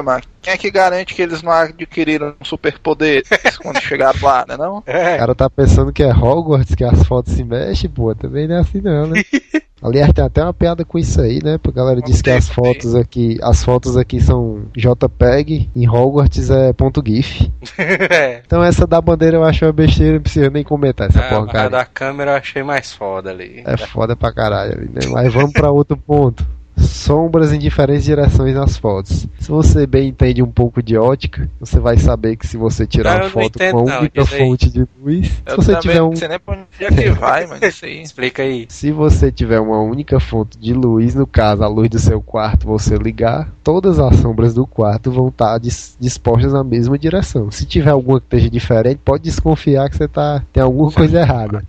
mas quem é que garante que eles não adquiriram um superpoder quando chegaram lá, né não? O cara tá pensando que é Hogwarts, que as fotos se mexem, pô, também não é assim não, né? Aliás, tem até uma piada com isso aí, né? Porque a galera diz que Contei, as fotos aqui, as fotos aqui são JPEG, em Hogwarts é ponto .gif. é. Então essa da bandeira eu acho uma besteira, não precisa nem comentar essa Ah, porra, mas a da câmera eu achei mais foda ali. É foda pra caralho ali, né? Mas vamos pra outro ponto. Sombras em diferentes direções nas fotos. Se você bem entende um pouco de ótica, você vai saber que se você tirar Não, uma foto entendo, com não, a única fonte de luz, se Eu você também tiver um não sei nem onde é que vai, mano, isso aí. Explica aí. Se você tiver uma única fonte de luz, no caso a luz do seu quarto, você ligar, todas as sombras do quarto vão estar dis- dispostas na mesma direção. Se tiver alguma que esteja diferente, pode desconfiar que você tá tem alguma coisa errada.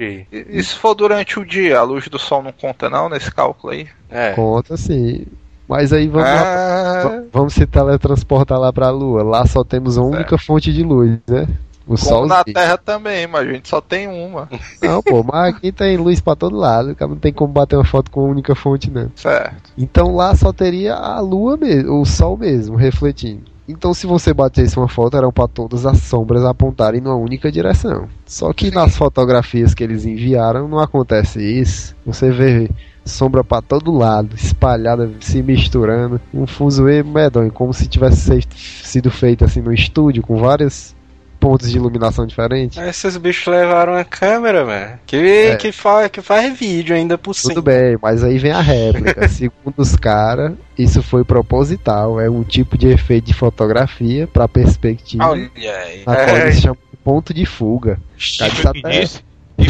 Vixe. E, e se for durante o dia, a luz do sol não conta não nesse cálculo aí? É. Conta sim. Mas aí vamos lá, Ah, va- vamos se teletransportar lá pra Lua. Lá só temos uma única fonte de luz, né? O como sol. na Terra também, mas a gente só tem uma, Não, pô, mas aqui tem luz pra todo lado. Não tem como bater uma foto com uma única fonte, não. certo? Então lá só teria a lua mesmo, o sol mesmo, refletindo. Então se você batesse uma foto, eram para todas as sombras apontarem numa única direção. Só que Sim. nas fotografias que eles enviaram não acontece isso. Você vê sombra para todo lado, espalhada, se misturando, um fuzuê medonho, como se tivesse se- sido feito assim no estúdio com vários pontos de iluminação diferentes. Esses bichos levaram a câmera, mano. Que, É. que, faz, que faz vídeo ainda por cima. Tudo bem, mas aí vem a réplica. Segundo os caras, isso foi proposital. É um tipo de efeito de fotografia para perspectiva, Olha aí. na qual É. eles chamam de ponto de fuga. Foi que disse?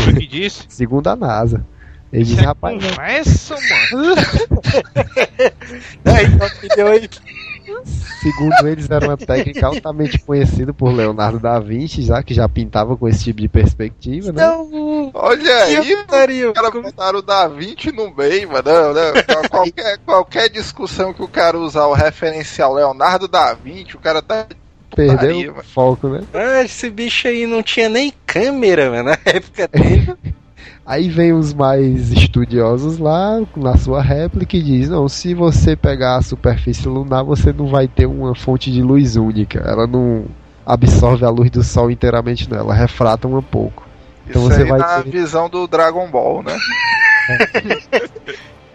Foi que disse? Segundo a NASA. Eles dizem, rapaz, não. Conversa, mano. Aí, então, que deu aí. Segundo eles, era uma técnica altamente conhecida por Leonardo da Vinci, já que já pintava com esse tipo de perspectiva, né? Não, Olha aí. Os caras botaram o Da Vinci no meio, mano. Não, não. Qual- Qualquer, qualquer discussão que o cara usar o referencial Leonardo da Vinci, o cara tá. Perdeu putaria, o foco, né? Ah, esse bicho aí não tinha nem câmera, mano, na época dele. Aí vem os mais estudiosos lá na sua réplica e diz: não, se você pegar a superfície lunar, você não vai ter uma fonte de luz única. Ela não absorve a luz do sol inteiramente, não. Ela refrata um pouco. Então Isso você aí vai na ter- visão do Dragon Ball, né?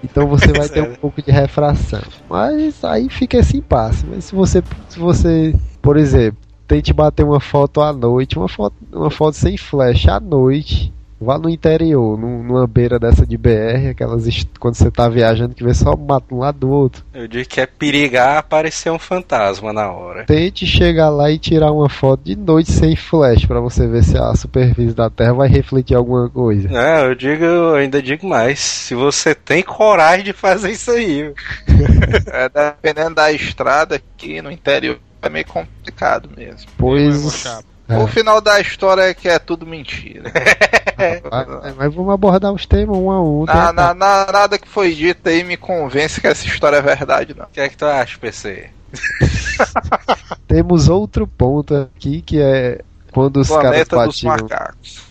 Então você vai ter um pouco de refração. Mas aí fica esse impasse. Mas se você, se você, por exemplo, tente bater uma foto à noite, uma foto, uma foto sem flash à noite, vá no interior, num- numa beira dessa de BR, aquelas quando você tá viajando que vê só mato um lado do outro. Eu digo que é perigar aparecer um fantasma na hora. Tente chegar lá e tirar uma foto de noite sem flash pra você ver se a superfície da Terra vai refletir alguma coisa. Não, eu digo, eu ainda digo mais. Se você tem coragem de fazer isso aí. É, dependendo da estrada aqui no interior, é meio complicado mesmo. Pois. É. O final da história é que é tudo mentira. Ah, Mas vamos abordar os temas um a um. Na- tá? na- na- nada que foi dito aí me convence que essa história é verdade, não. O que é que tu acha, PC? Temos outro ponto aqui que é quando os caras Planeta dos batiam,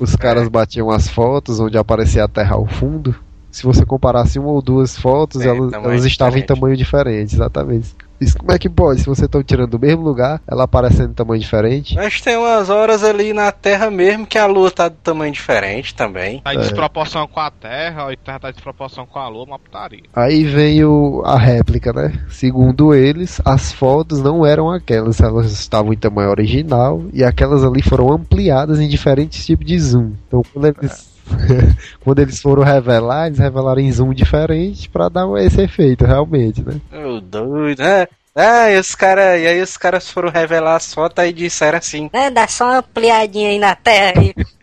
os caras batiam as fotos onde aparecia a Terra ao fundo. se você comparasse uma ou duas fotos, É, elas, elas estavam em tamanho diferente, exatamente. Isso como é que pode? Se você está tirando do mesmo lugar, ela aparecendo em tamanho diferente? Mas tem umas horas ali na Terra mesmo que a Lua tá de tamanho diferente também. Tá em É. desproporção com a Terra, a Terra tá em desproporção com a Lua, uma putaria. Aí vem o, a réplica, né? Segundo eles, as fotos não eram aquelas, elas estavam em tamanho original e aquelas ali foram ampliadas em diferentes tipos de zoom. Então quando eles, quando eles foram revelar, eles revelaram em zoom diferente pra dar esse efeito, realmente, né? Ô, doido, né? Ah, e os cara, e aí os caras foram revelar as fotos e disseram assim: Né, dá só uma ampliadinha aí na terra aí.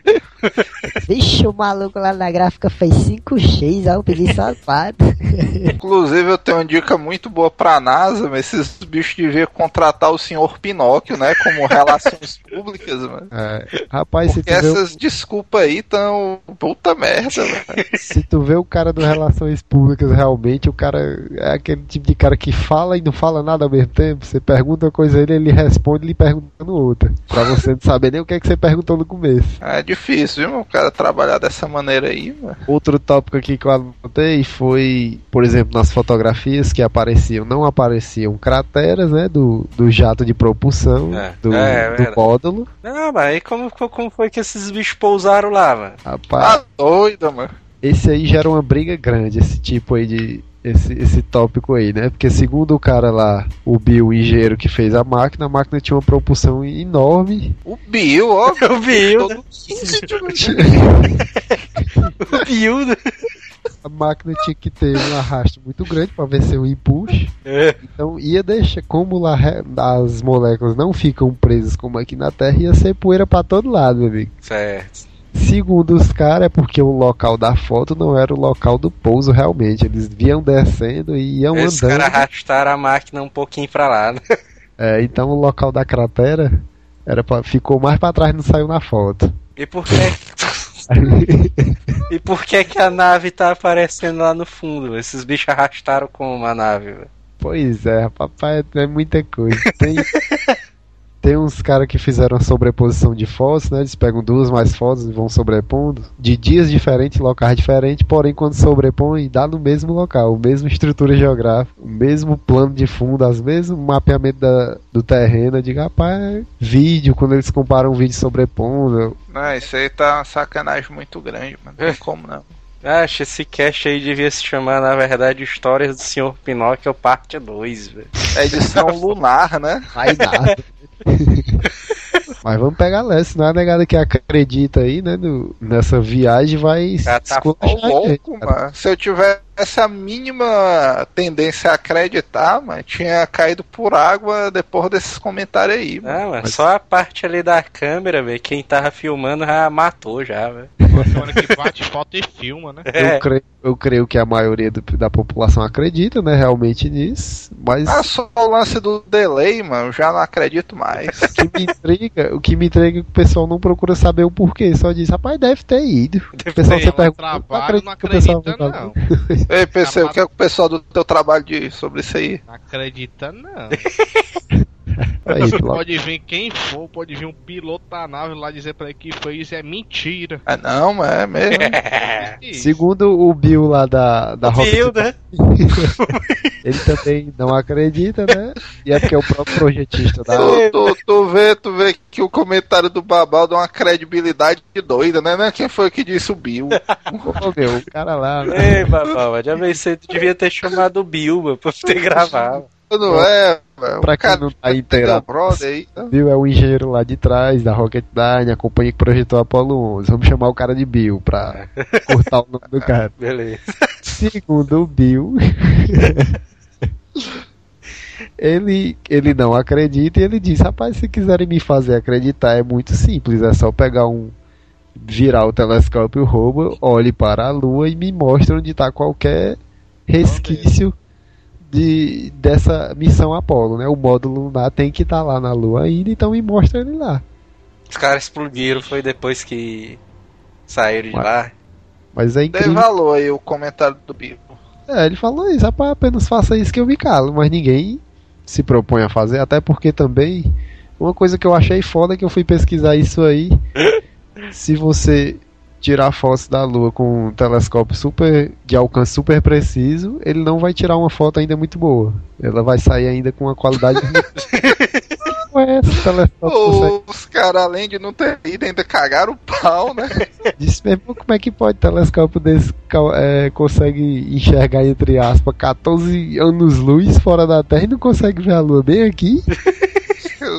Vixe, o maluco lá na gráfica fez 5x, ó, eu peguei safado. Inclusive, eu tenho uma dica muito boa pra NASA, mas esses bichos deviam contratar o senhor Pinóquio, né? Como relações públicas, mano. É, rapaz, se tu, Porque vê, o- essas desculpas aí tão puta merda, velho. se tu vê o cara do Relações Públicas realmente, o cara é aquele tipo de cara que fala e não fala nada ao mesmo tempo. Você pergunta uma coisa a ele, ele responde lhe perguntando outra. Pra você não saber nem o que é que você perguntou no começo. É difícil, viu? O cara trabalhar dessa maneira aí, mano. Outro tópico aqui que eu anotei foi, por exemplo, nas fotografias que apareciam, não apareciam crateras, né, do, do jato de propulsão, É, do, é, é do módulo. Não, mas aí como, como foi que esses bichos pousaram lá, mano? Rapaz, Tá doido, mano. esse aí gera uma briga grande, esse tipo aí de. Esse, esse tópico aí, né? Porque segundo o cara lá, o Bill, o engenheiro que fez a máquina, a máquina tinha uma propulsão enorme. O Bill, ó. O vídeo, mano. Bill. né? A máquina tinha que ter um arrasto muito grande para vencer o impulso. É. Então ia deixar, como lá as moléculas não ficam presas como aqui na Terra, ia ser poeira para todo lado, meu amigo. Certo. Segundo os caras, é porque o local da foto não era o local do pouso realmente. Eles vinham descendo e iam Esses andando. caras arrastaram a máquina um pouquinho pra lá, né? É, então o local da cratera era pra, ficou mais para trás, não saiu na foto. E por que. e por que que a nave tá aparecendo lá no fundo? Esses bichos arrastaram como a nave, velho. Pois é, papai, é muita coisa. Tem, tem uns caras que fizeram a sobreposição de fotos, né? Eles pegam duas mais fotos e vão sobrepondo, de dias diferentes, locais diferentes, porém quando sobrepõe, dá no mesmo local, mesma estrutura geográfica, o mesmo plano de fundo, as mesmo mapeamento da, do terreno. Eu digo, rapaz, vídeo, quando eles comparam um vídeo sobrepondo, Não, isso aí tá uma sacanagem muito grande, mano. Não tem como não. Acho esse cast aí devia se chamar, na verdade, Histórias do Sr. Pinóquio Parte 2, velho. É edição lunar, né? vai nada. Mas vamos pegar leve, senão a negada que acredita aí, né, no- nessa viagem vai Cara, tá louco, cara. mano. Se eu tivesse a mínima tendência a acreditar, mano, tinha caído por água depois desses comentários aí, mano. Ah, mano, só a parte ali da câmera, velho. Quem tava filmando já matou já, velho. Uma que bate foto e filma, né? É. Eu, creio, eu creio que a maioria do- da população acredita, né, realmente nisso, mas Ah, só o lance do delay, mano, eu já não acredito mais. o que me intriga, o que me intriga é que o pessoal não procura saber o porquê, só diz, rapaz, deve ter ido. O pessoal ter, você Ela pergunta, trabalha, não que o pessoal acredita, vai falar. não. Ei, PC, o que é que o pessoal do teu trabalho diz sobre isso aí? Não acredita, não. Aí, Pode vir quem for, pode vir um piloto da nave lá dizer pra ele que foi isso, é mentira. Ah, não, mas é mesmo. É. Segundo o Bill lá da, da Rocket Viu, né? Ele também não acredita, né? E é porque é o próprio projetista da. Tu, tu, tu vê, tu vê que o comentário do Babal dá uma credibilidade doida, né? Não é quem foi que disse o Bill. O cara lá. né? Ei, babá, já pensei, tu devia ter chamado o Bill, mano, pra ter gravado. Não é, velho. Pra quem não tá inteirado, né? Bill é o engenheiro lá de trás da Rocketdyne, a companhia que projetou a Apollo 11. Vamos chamar o cara de Bill pra cortar o nome do cara. Beleza. Segundo o Bill, ele, ele não acredita e ele diz: Rapaz, se quiserem me fazer acreditar, é muito simples. É só pegar um. Virar o telescópio roubo, olhe para a Lua e me mostre onde está qualquer resquício de, dessa missão Apollo, né? O módulo lunar tem que estar lá na Lua ainda, então me mostra ele lá. Os caras explodiram, foi depois que saíram de lá. Mas é incrível. valor aí o comentário do Bill. É, ele falou isso, rapaz, apenas faça isso que eu me calo, mas ninguém se propõe a fazer, até porque também uma coisa que eu achei foda é que eu fui pesquisar isso aí. se você tirar fotos da Lua com um telescópio super de alcance super preciso, ele não vai tirar uma foto ainda muito boa. Ela vai sair ainda com uma qualidade. Ué, esse telescópio Os caras, além de não ter ido, ainda cagaram o pau, né? Disse mesmo como é que pode telescópio desse é, consegue enxergar entre aspas 14 anos luz fora da Terra e não consegue ver a Lua bem aqui?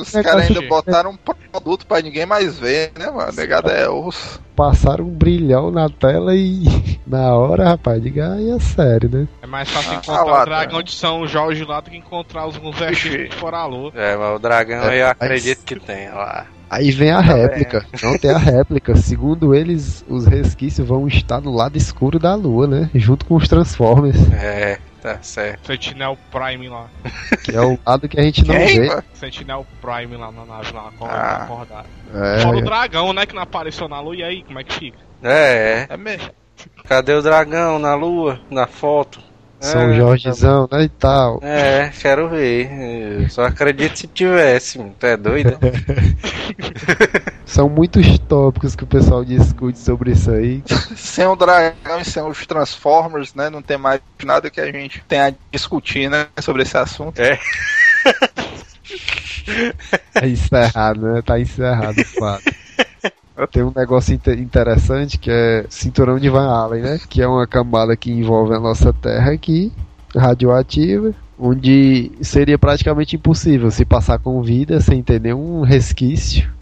Os É, caras ainda botaram um produto pra ninguém mais ver, né, mano? Negado é osso. Passaram um brilhão na tela e na hora, rapaz, diga aí é sério, né? É mais fácil Ah, encontrar lá, o dragão de São Jorge lá do que encontrar os vestígios de fora a lua. É, mas o dragão É, eu mas- acredito que tem lá. Aí vem a Tá réplica. Não tem a réplica. Segundo eles, os resquícios vão estar no lado escuro da Lua, né? Junto com os Transformers, É, tá certo. Sentinel Prime lá. que é o lado que a gente não Quem, vê. Sentinel Prime lá na nave lá, acordado. Ah. É, Fora o dragão, né, que não apareceu na lua, e aí, como é que fica? É, É mesmo. é. Cadê o dragão na lua, na foto? São É, Jorgezão, né? E tal. É, quero ver. Eu só acredito se tivesse, mano. tu é doido? São muitos tópicos que o pessoal discute sobre isso aí. Sem o dragão e sem os Transformers, né? Não tem mais nada que a gente tenha a discutir, né? Sobre esse assunto. É encerrado, né? Tá encerrado o fato. Tem um negócio inte- interessante que é cinturão de Van Allen, né? Que é uma camada que envolve a nossa Terra aqui, radioativa, onde seria praticamente impossível se passar com vida sem ter nenhum resquício.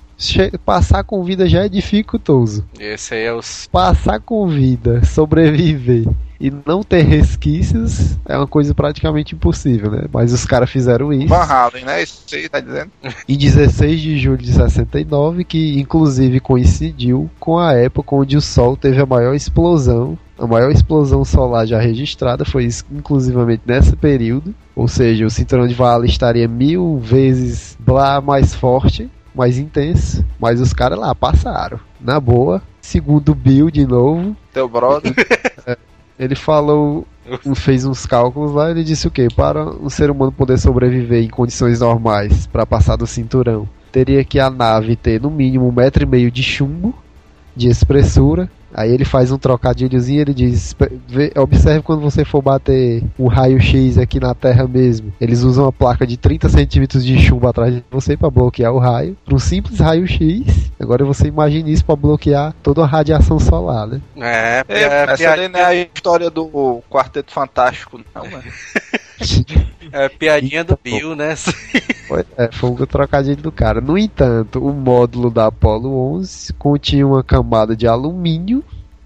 Passar com vida já é dificultoso. Esse aí é os. Passar com vida, sobreviver e não ter resquícios é uma coisa praticamente impossível, né? Mas os caras fizeram isso. Van Halen, né? Isso aí tá dizendo. em 16 de julho de 69, que inclusive coincidiu com a época onde o Sol teve a maior explosão. A maior explosão solar já registrada foi isso, inclusivamente nesse período. Ou seja, o cinturão de Van Allen estaria mil vezes blá mais forte, mais intenso. Mas os caras lá passaram. Na boa. Segundo Bill, de novo, Teu brother. ele falou, fez uns cálculos lá, ele disse o quê? Para um ser humano poder sobreviver em condições normais para passar do cinturão, teria que a nave ter no mínimo um metro e meio de chumbo de espessura. Aí ele faz um trocadilhozinho, ele diz: "Vê- observe quando você for bater o raio-x aqui na Terra mesmo. Eles usam uma placa de 30 centímetros de chumbo atrás de você para bloquear o raio. Para um simples raio-x. Agora você imagine isso para bloquear toda a radiação solar, né? É, É, é, essa daí não é a história do Quarteto Fantástico, não, mano. é piadinha do Bill, né? Foi, é, foi o trocadilho do cara. No entanto, o módulo da Apollo 11 continha uma camada de alumínio,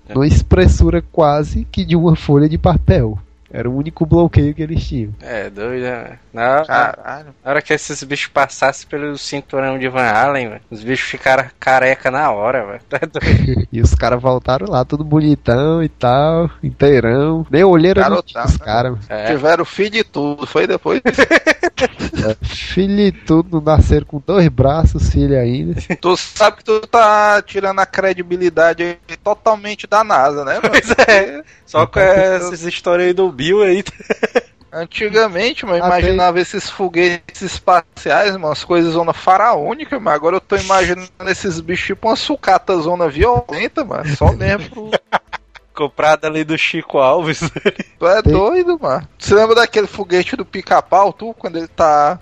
numa espessura quase que de uma folha de papel. Era o único bloqueio que eles tinham. É, doido, né? Na, Caralho. na hora que esses bichos passassem pelo cinturão de Van Allen, velho, os bichos ficaram careca na hora, velho. Tá doido. E os caras voltaram lá, tudo bonitão e tal, inteirão. Nem olheira Garotão, os né? caras. É, Tiveram filho e tudo. Foi depois. Filho e tudo, não nasceram com dois braços, filho ainda. tu sabe que tu tá tirando a credibilidade aí totalmente da NASA, né? Pois é. só com essas histórias aí do Bill aí. Antigamente, mano, eu imaginava esses foguetes espaciais, mano, as coisas zona faraônica, mas agora eu tô imaginando esses bichos tipo uma sucata zona violenta, mano. Só mesmo. Comprada ali do Chico Alves. Tu é Tem- doido, mano. Você lembra daquele foguete do pica-pau, tu, quando ele tá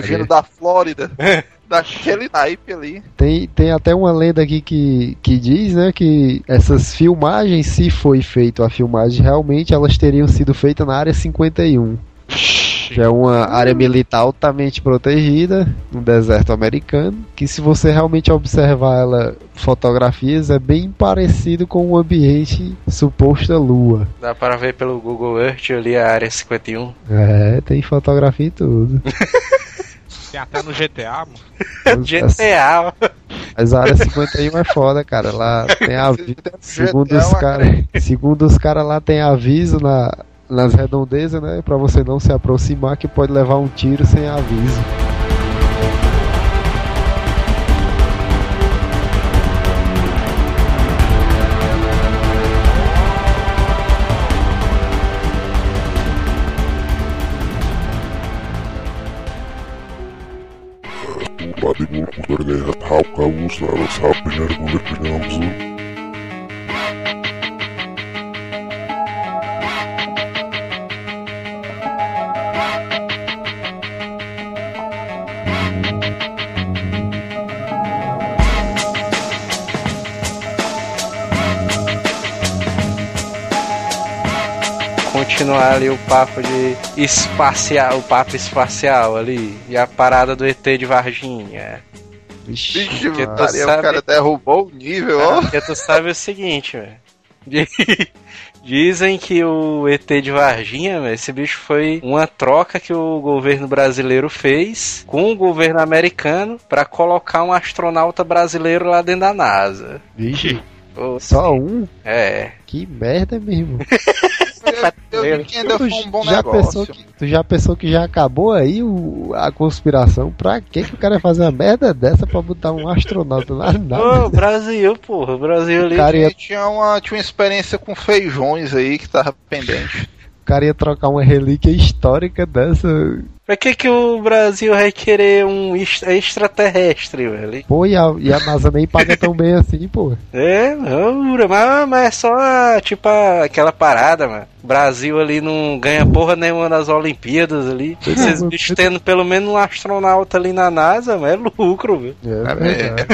fugindo da Flórida? Daquele naipe ali. Tem, tem até uma lenda aqui que, que diz, né, que essas filmagens, se foi feita a filmagem realmente, elas teriam sido feitas na área 51. Que é uma área militar altamente protegida no deserto americano. Que se você realmente observar ela, fotografias, é bem parecido com o ambiente suposta lua. Dá para ver pelo Google Earth ali a área 51. É, tem fotografia e tudo. Tem até no GTA, mano. GTA. Mas a área 51 é foda, cara. Lá tem aviso. Segundo GTA, os caras, segundo os caras lá tem aviso na, nas redondezas, né, Pra você não se aproximar que pode levar um tiro sem aviso. Body gue terlihat kayak kau hap kamu selama sapi benar continuar ali o papo de espacial, o papo espacial ali, e a parada do ET de Varginha. Vixe, Maria, sabe- o cara derrubou o nível, ó. Porque tu sabe o seguinte, velho. Di- Dizem que o ET de Varginha, velho, esse bicho foi uma troca que o governo brasileiro fez com o governo americano pra colocar um astronauta brasileiro lá dentro da NASA. vixe, Só um? É. Que merda mesmo. Eu, eu um bom já pensou que, tu já pensou que já acabou aí o, a conspiração? Pra que, que o cara ia fazer uma merda dessa pra botar um astronauta lá? Ô, Brasil, porra, o Brasil ali. Cara, ia, tinha uma, tinha uma experiência com feijões aí que tava pendente. o cara ia trocar uma relíquia histórica dessa. Pra que, que o Brasil vai querer um extra- extraterrestre, velho? Pô, e a, e a NASA nem paga tão bem assim, pô. É, não, mas, mas é só tipo aquela parada, mano. O Brasil ali não ganha porra nenhuma nas Olimpíadas ali. Esses Não, bichos tendo pelo menos um astronauta ali na NASA, mas é lucro, velho. É É verdade.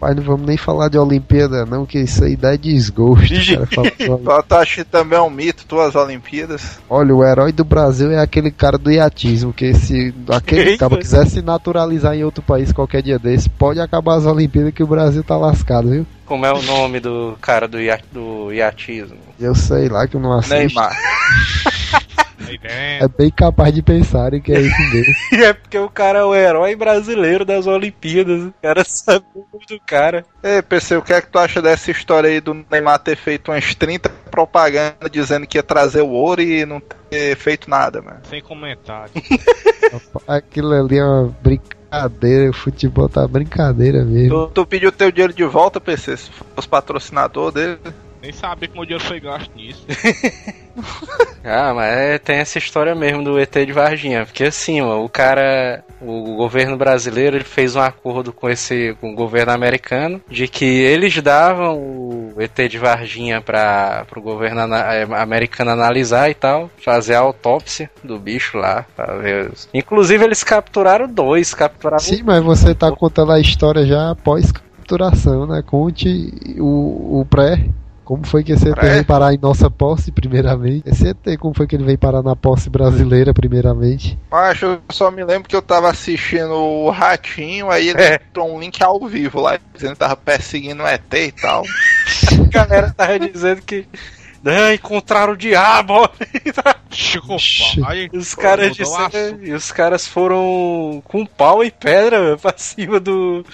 Mas não vamos nem falar de Olimpíada, não, que isso aí dá desgosto. Cara Tu, tu acha que também é um mito, tuas Olimpíadas? Olha, o herói do Brasil é aquele cara do iatismo, que se aquele Eita. cara quiser se naturalizar em outro país qualquer dia desse, pode acabar as Olimpíadas que o Brasil tá lascado, viu? Como é o nome do cara do, ia- do iatismo? Eu sei lá que eu não assisto. Neymar. Aí É bem capaz de pensarem que é isso mesmo. E é porque o cara é o herói brasileiro das Olimpíadas. O cara sabe do cara. Ei, PC, o que é que tu acha dessa história aí do Neymar ter feito umas 30 propagandas dizendo que ia trazer o ouro e não ter feito nada, mano? Sem comentário. Aquilo ali é uma brincadeira, o futebol tá brincadeira mesmo. Tu, tu pediu teu dinheiro de volta, PC, se fosse patrocinador dele. Nem sabia que meu dinheiro foi gasto nisso. Ah, mas é- tem essa história mesmo do ET de Varginha, porque assim, ó, o cara, o governo brasileiro, ele fez um acordo com esse, com o governo americano, de que eles davam o ET de Varginha para o governo ana- eh, americano analisar e tal, fazer a autópsia do bicho lá, ver. Inclusive eles capturaram dois, capturaram Sim, mas você tá contando a história já após capturação, né? Conte o, o pré. Como foi que esse ET Pré? veio parar em nossa posse, primeiramente? Esse ET, como foi que ele veio parar na posse brasileira, primeiramente? Mas eu só me lembro que eu tava assistindo o Ratinho, aí ele É. entrou um link ao vivo lá, dizendo que tava perseguindo o ET e tal. a galera tava dizendo que ah, encontraram o diabo. Os caras disseram, e os caras foram com pau e pedra velho, pra cima do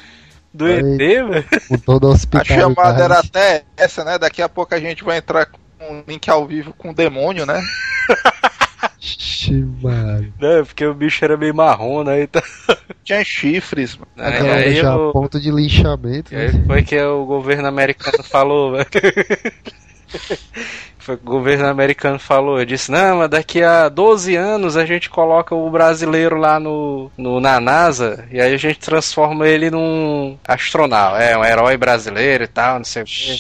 do Aí. ET, velho. Toda a chamada era até essa, né? Daqui a pouco a gente vai entrar com um link ao vivo com o demônio, né? Ixi, mano. né, Porque o bicho era meio marrom, né? Então, Tinha chifres, mano. aí, Aquela aí já o- ponto de linchamento. né? aí foi que o governo americano falou, velho. O governo americano falou, disse, não, mas daqui a 12 anos a gente coloca o brasileiro lá no, no na NASA e aí a gente transforma ele num astronauta, é, um herói brasileiro e tal, não sei o quê.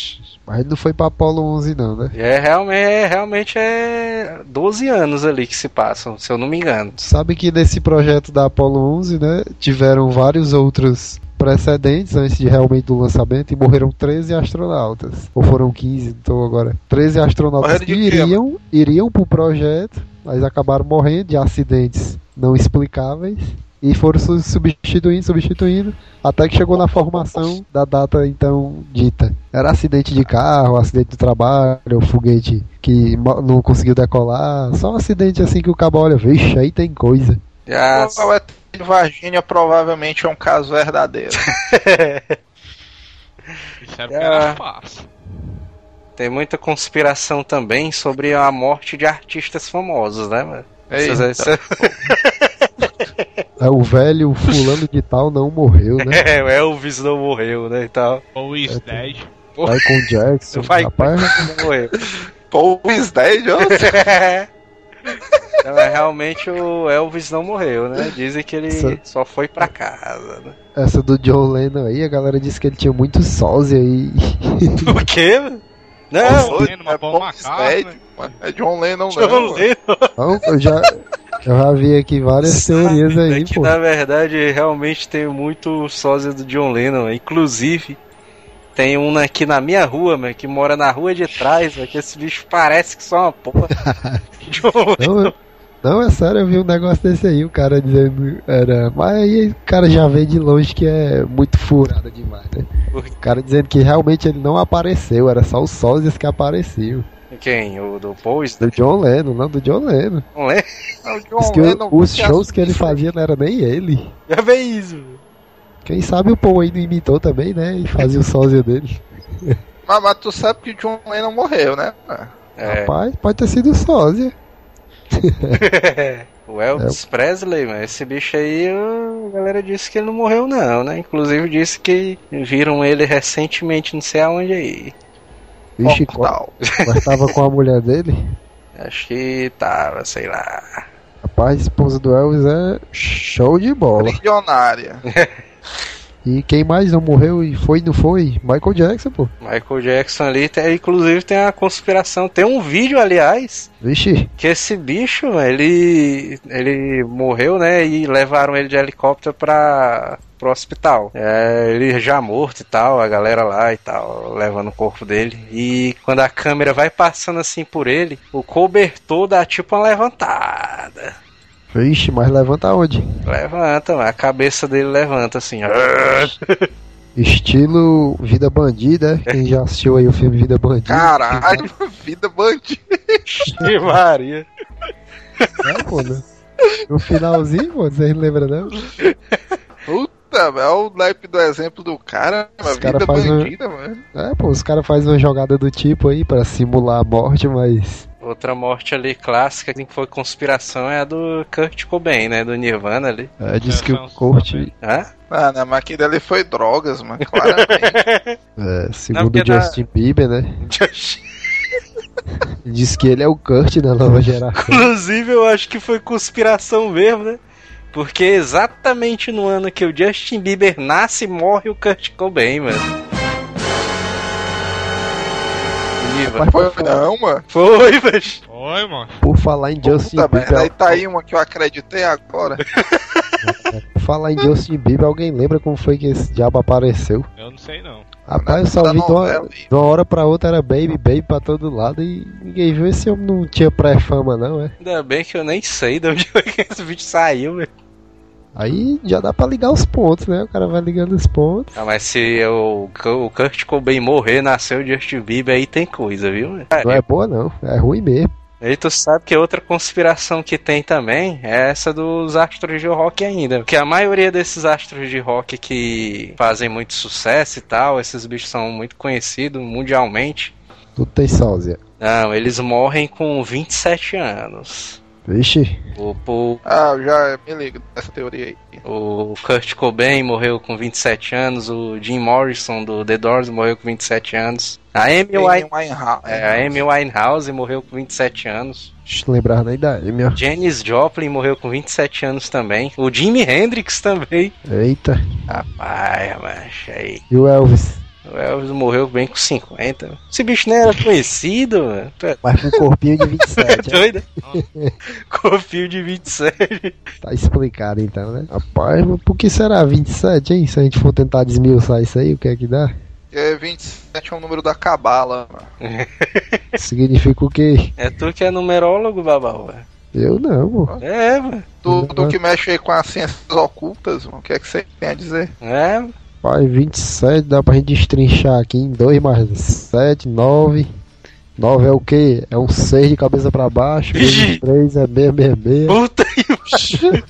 Mas não foi pra Apolo 11 não, né? É realmente, é, realmente é 12 anos ali que se passam, se eu não me engano. Sabe que nesse projeto da Apollo 11, né, tiveram vários outros precedentes antes de realmente do lançamento e morreram 13 astronautas. Ou foram 15, então agora. 13 astronautas que iriam, iriam pro projeto, mas acabaram morrendo de acidentes não explicáveis. E foram su- substituindo, substituindo, até que chegou na formação da data então dita. Era acidente de carro, acidente de trabalho, foguete que não conseguiu decolar, só um acidente assim que o cabo olha, vixe, aí tem coisa. Já, O ET de Varginha provavelmente é um caso verdadeiro. Disseram que É. era fácil. tem muita conspiração também sobre a morte de artistas famosos, né, mano? Eita. Cês- cê- É, o velho fulano de tal não morreu, né? É, o Elvis não morreu, né, e tal. Ou is dead. Michael Jackson, Vai, rapaz. não morreu. Pô, o Dead, ó. Então, é, realmente o Elvis não morreu, né? Dizem que ele Essa- só foi pra casa, né? Essa do John Lennon aí, a galera disse que ele tinha muito sósia aí. O quê? Não, John Foi, Lennon, é Paul Paul McCartney. É John Lennon, John não. Lennon. Então, eu já, eu já vi aqui várias teorias É aí, que pô. na verdade realmente tem muito sósia do John Lennon. Inclusive, tem um aqui na minha rua, mano, que mora na rua de trás, mano, que esse bicho parece que só uma porra. John Não, não, é sério, eu vi um negócio desse aí, o cara dizendo era. Mas aí o cara já vê de longe que é muito furada demais, né? O cara dizendo que realmente ele não apareceu, era só os sósias que apareciam. Quem? O do Post? Do John Lennon, não, do John Lennon. É? Não, John que o- Lennon os shows que ele assumiu fazia não era nem ele. Já vê isso. Quem sabe o Paul aí não imitou também, né? E fazia o sósia dele. Mas, mas tu sabe que o John Lennon morreu, né? É. Rapaz, pode ter sido o sósia. o Elvis Presley, mas esse bicho aí, a galera disse que ele não morreu não, né? Inclusive disse que viram ele recentemente, não sei aonde aí. Vixe, Portal. mas tava com a mulher dele. Acho que tava, sei lá. Rapaz, a esposa do Elvis é show de bola. Milionária. E quem mais não morreu e foi não foi? Michael Jackson, pô. Michael Jackson ali, tem, inclusive tem a conspiração. Tem um vídeo, aliás, Vixe, que esse bicho, ele ele morreu, né? E levaram ele de helicóptero pra pro hospital. É, ele já morto e tal, a galera lá e tal, levando o corpo dele. E quando a câmera vai passando assim por ele, o cobertor dá tipo uma levantada. Vixe, mas levanta onde? Levanta, a cabeça dele levanta assim, ó. Estilo Vida Bandida. Quem já assistiu aí o filme Vida Bandida? Caralho, vida bandida. Que Maria. É, pô, né? No finalzinho, pô, vocês não lembram não? Puta, é o naipe do exemplo do cara. Os cara vida faz um- bandida, mano. É, pô, os caras fazem uma jogada do tipo aí pra simular a morte, mas. Outra morte ali clássica que foi conspiração é a do Kurt Cobain, né? Do Nirvana ali. É, diz que o Kurt, Hã? Ah, na máquina dele foi drogas, mano. Claramente. é, segundo porque o Justin Bieber, né? Josh. Diz que ele é o Kurt da nova geração. Inclusive, eu acho que foi conspiração mesmo, né? Porque exatamente no ano que o Justin Bieber nasce, morre o Kurt Cobain, mano. Viva. Mas foi não, mano. Foi, mas... Oi, mano. por falar em Justin Puta, Bieber. Aí tá aí uma que eu acreditei agora. Por falar em Justin Bieber, alguém lembra como foi que esse diabo apareceu? Eu não sei não. Rapaz, eu só vi de uma, de uma hora pra outra era baby, baby pra todo lado e ninguém viu. Esse homem não tinha pré-fama, não, é? Ainda bem que eu nem sei de onde foi que esse vídeo saiu, velho. Aí já dá pra ligar os pontos, né? O cara vai ligando os pontos. Ah, mas se o, o Kurt Cobain morrer, nasceu o Justin Bieber, aí tem coisa, viu? Não é boa, não. É ruim mesmo. E tu sabe que outra conspiração que tem também é essa dos astros de rock ainda. Porque a maioria desses astros de rock que fazem muito sucesso e tal, esses bichos são muito conhecidos mundialmente. Tudo tem sósia. Não, eles morrem com 27 anos. Vixe, O, o, Ah, eu já me ligo dessa teoria aí. o Kurt Cobain morreu com 27 anos, o Jim Morrison do The Doors morreu com 27 anos. A Amy, Wine- Winehouse. é, a Amy Winehouse morreu com 27 anos. deixa eu lembrar da Amy, ó. Janis Joplin morreu com 27 anos também. O Jimi Hendrix também. Eita. Rapaz, macho, aí. E o Elvis? O Elvis morreu bem com 50. Esse bicho nem era conhecido, mano. É Mas com um corpinho de 27. é? doido? Cofio de 27. Tá explicado então, né? Rapaz, mas por que será 27, hein? Se a gente for tentar desmiuçar isso aí, o que é que dá? É, 27 é o número da cabala. mano. Significa o quê? É tu que é numerólogo, babau, velho. Eu não, pô. É, mano. Tu, tu que mexe aí com as ciências ocultas, mano, o que é que você tem a dizer? É, Pai, 27 dá pra gente destrinchar aqui em 2 mais 7, 9. 9 é o quê? É um 6 de cabeça pra baixo. Vixe. 3 é 666. puta que.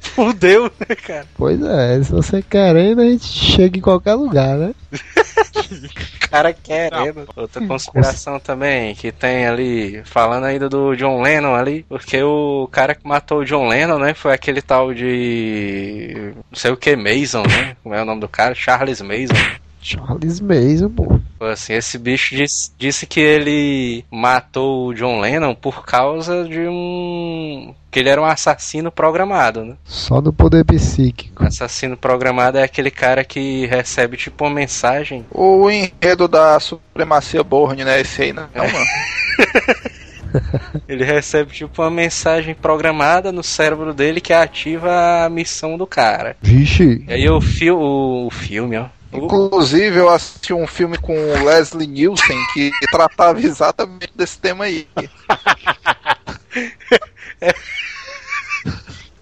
Fudeu, né, cara? Pois é, se você querendo, a gente chega em qualquer lugar, né? cara querendo. Outra conspiração também que tem ali, falando ainda do John Lennon ali, porque o cara que matou o John Lennon, né, foi aquele tal de. não sei o que, Mason, né? Como é o nome do cara? Charles Mason. Charles Mason, pô. Assim, esse bicho disse, disse que ele matou o John Lennon por causa de um. que ele era um assassino programado, né? Só no poder psíquico. Assassino programado é aquele cara que recebe tipo uma mensagem. O enredo da supremacia Borne, né? Esse aí, não, mano. Ele recebe tipo uma mensagem programada no cérebro dele que ativa a missão do cara. Vixe, E aí o, fi o, o filme, ó. Inclusive, eu assisti um filme com o Leslie Nielsen que tratava exatamente desse tema aí.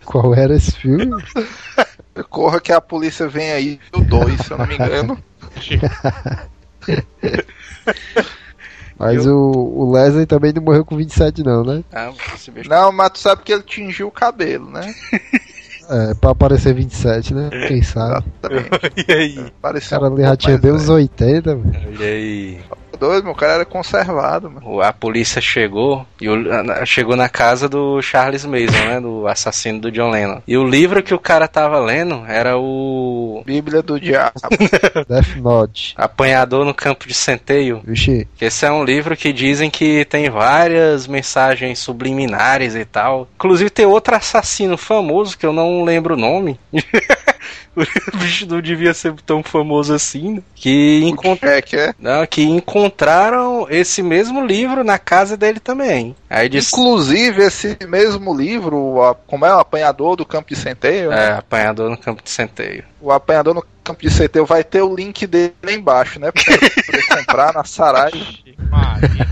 Qual era esse filme? Corra que a polícia vem aí, o 2, se eu não me engano. Mas o, o Leslie também não morreu com 27 não, né? Ah. Não, mas tu sabe que ele tingiu o cabelo, né? É, pra aparecer 27, né? Quem sabe? Exatamente. E aí? O cara ali já tinha bem uns velho. 80, mano. E aí? Doido, meu cara era conservado, mano. A polícia chegou e o- chegou na casa do Charles Mason, né? Do assassino do John Lennon. E o livro que o cara tava lendo era o Bíblia do Diabo. Death Note. Apanhador no Campo de Centeio. Vixe, Que Esse é um livro que dizem que tem várias mensagens subliminares e tal. Inclusive tem outro assassino famoso que eu não lembro o nome. o bicho não devia ser tão famoso assim. né? Que, encont... É que é. não, que encontraram esse mesmo livro na casa dele também. Aí disse. Inclusive, esse mesmo livro, a- como é o apanhador do campo de centeio, né? É, apanhador no campo de centeio. o apanhador no campo de centeio vai ter o link dele lá embaixo, né? Pra você poder comprar na Sarai. Maria.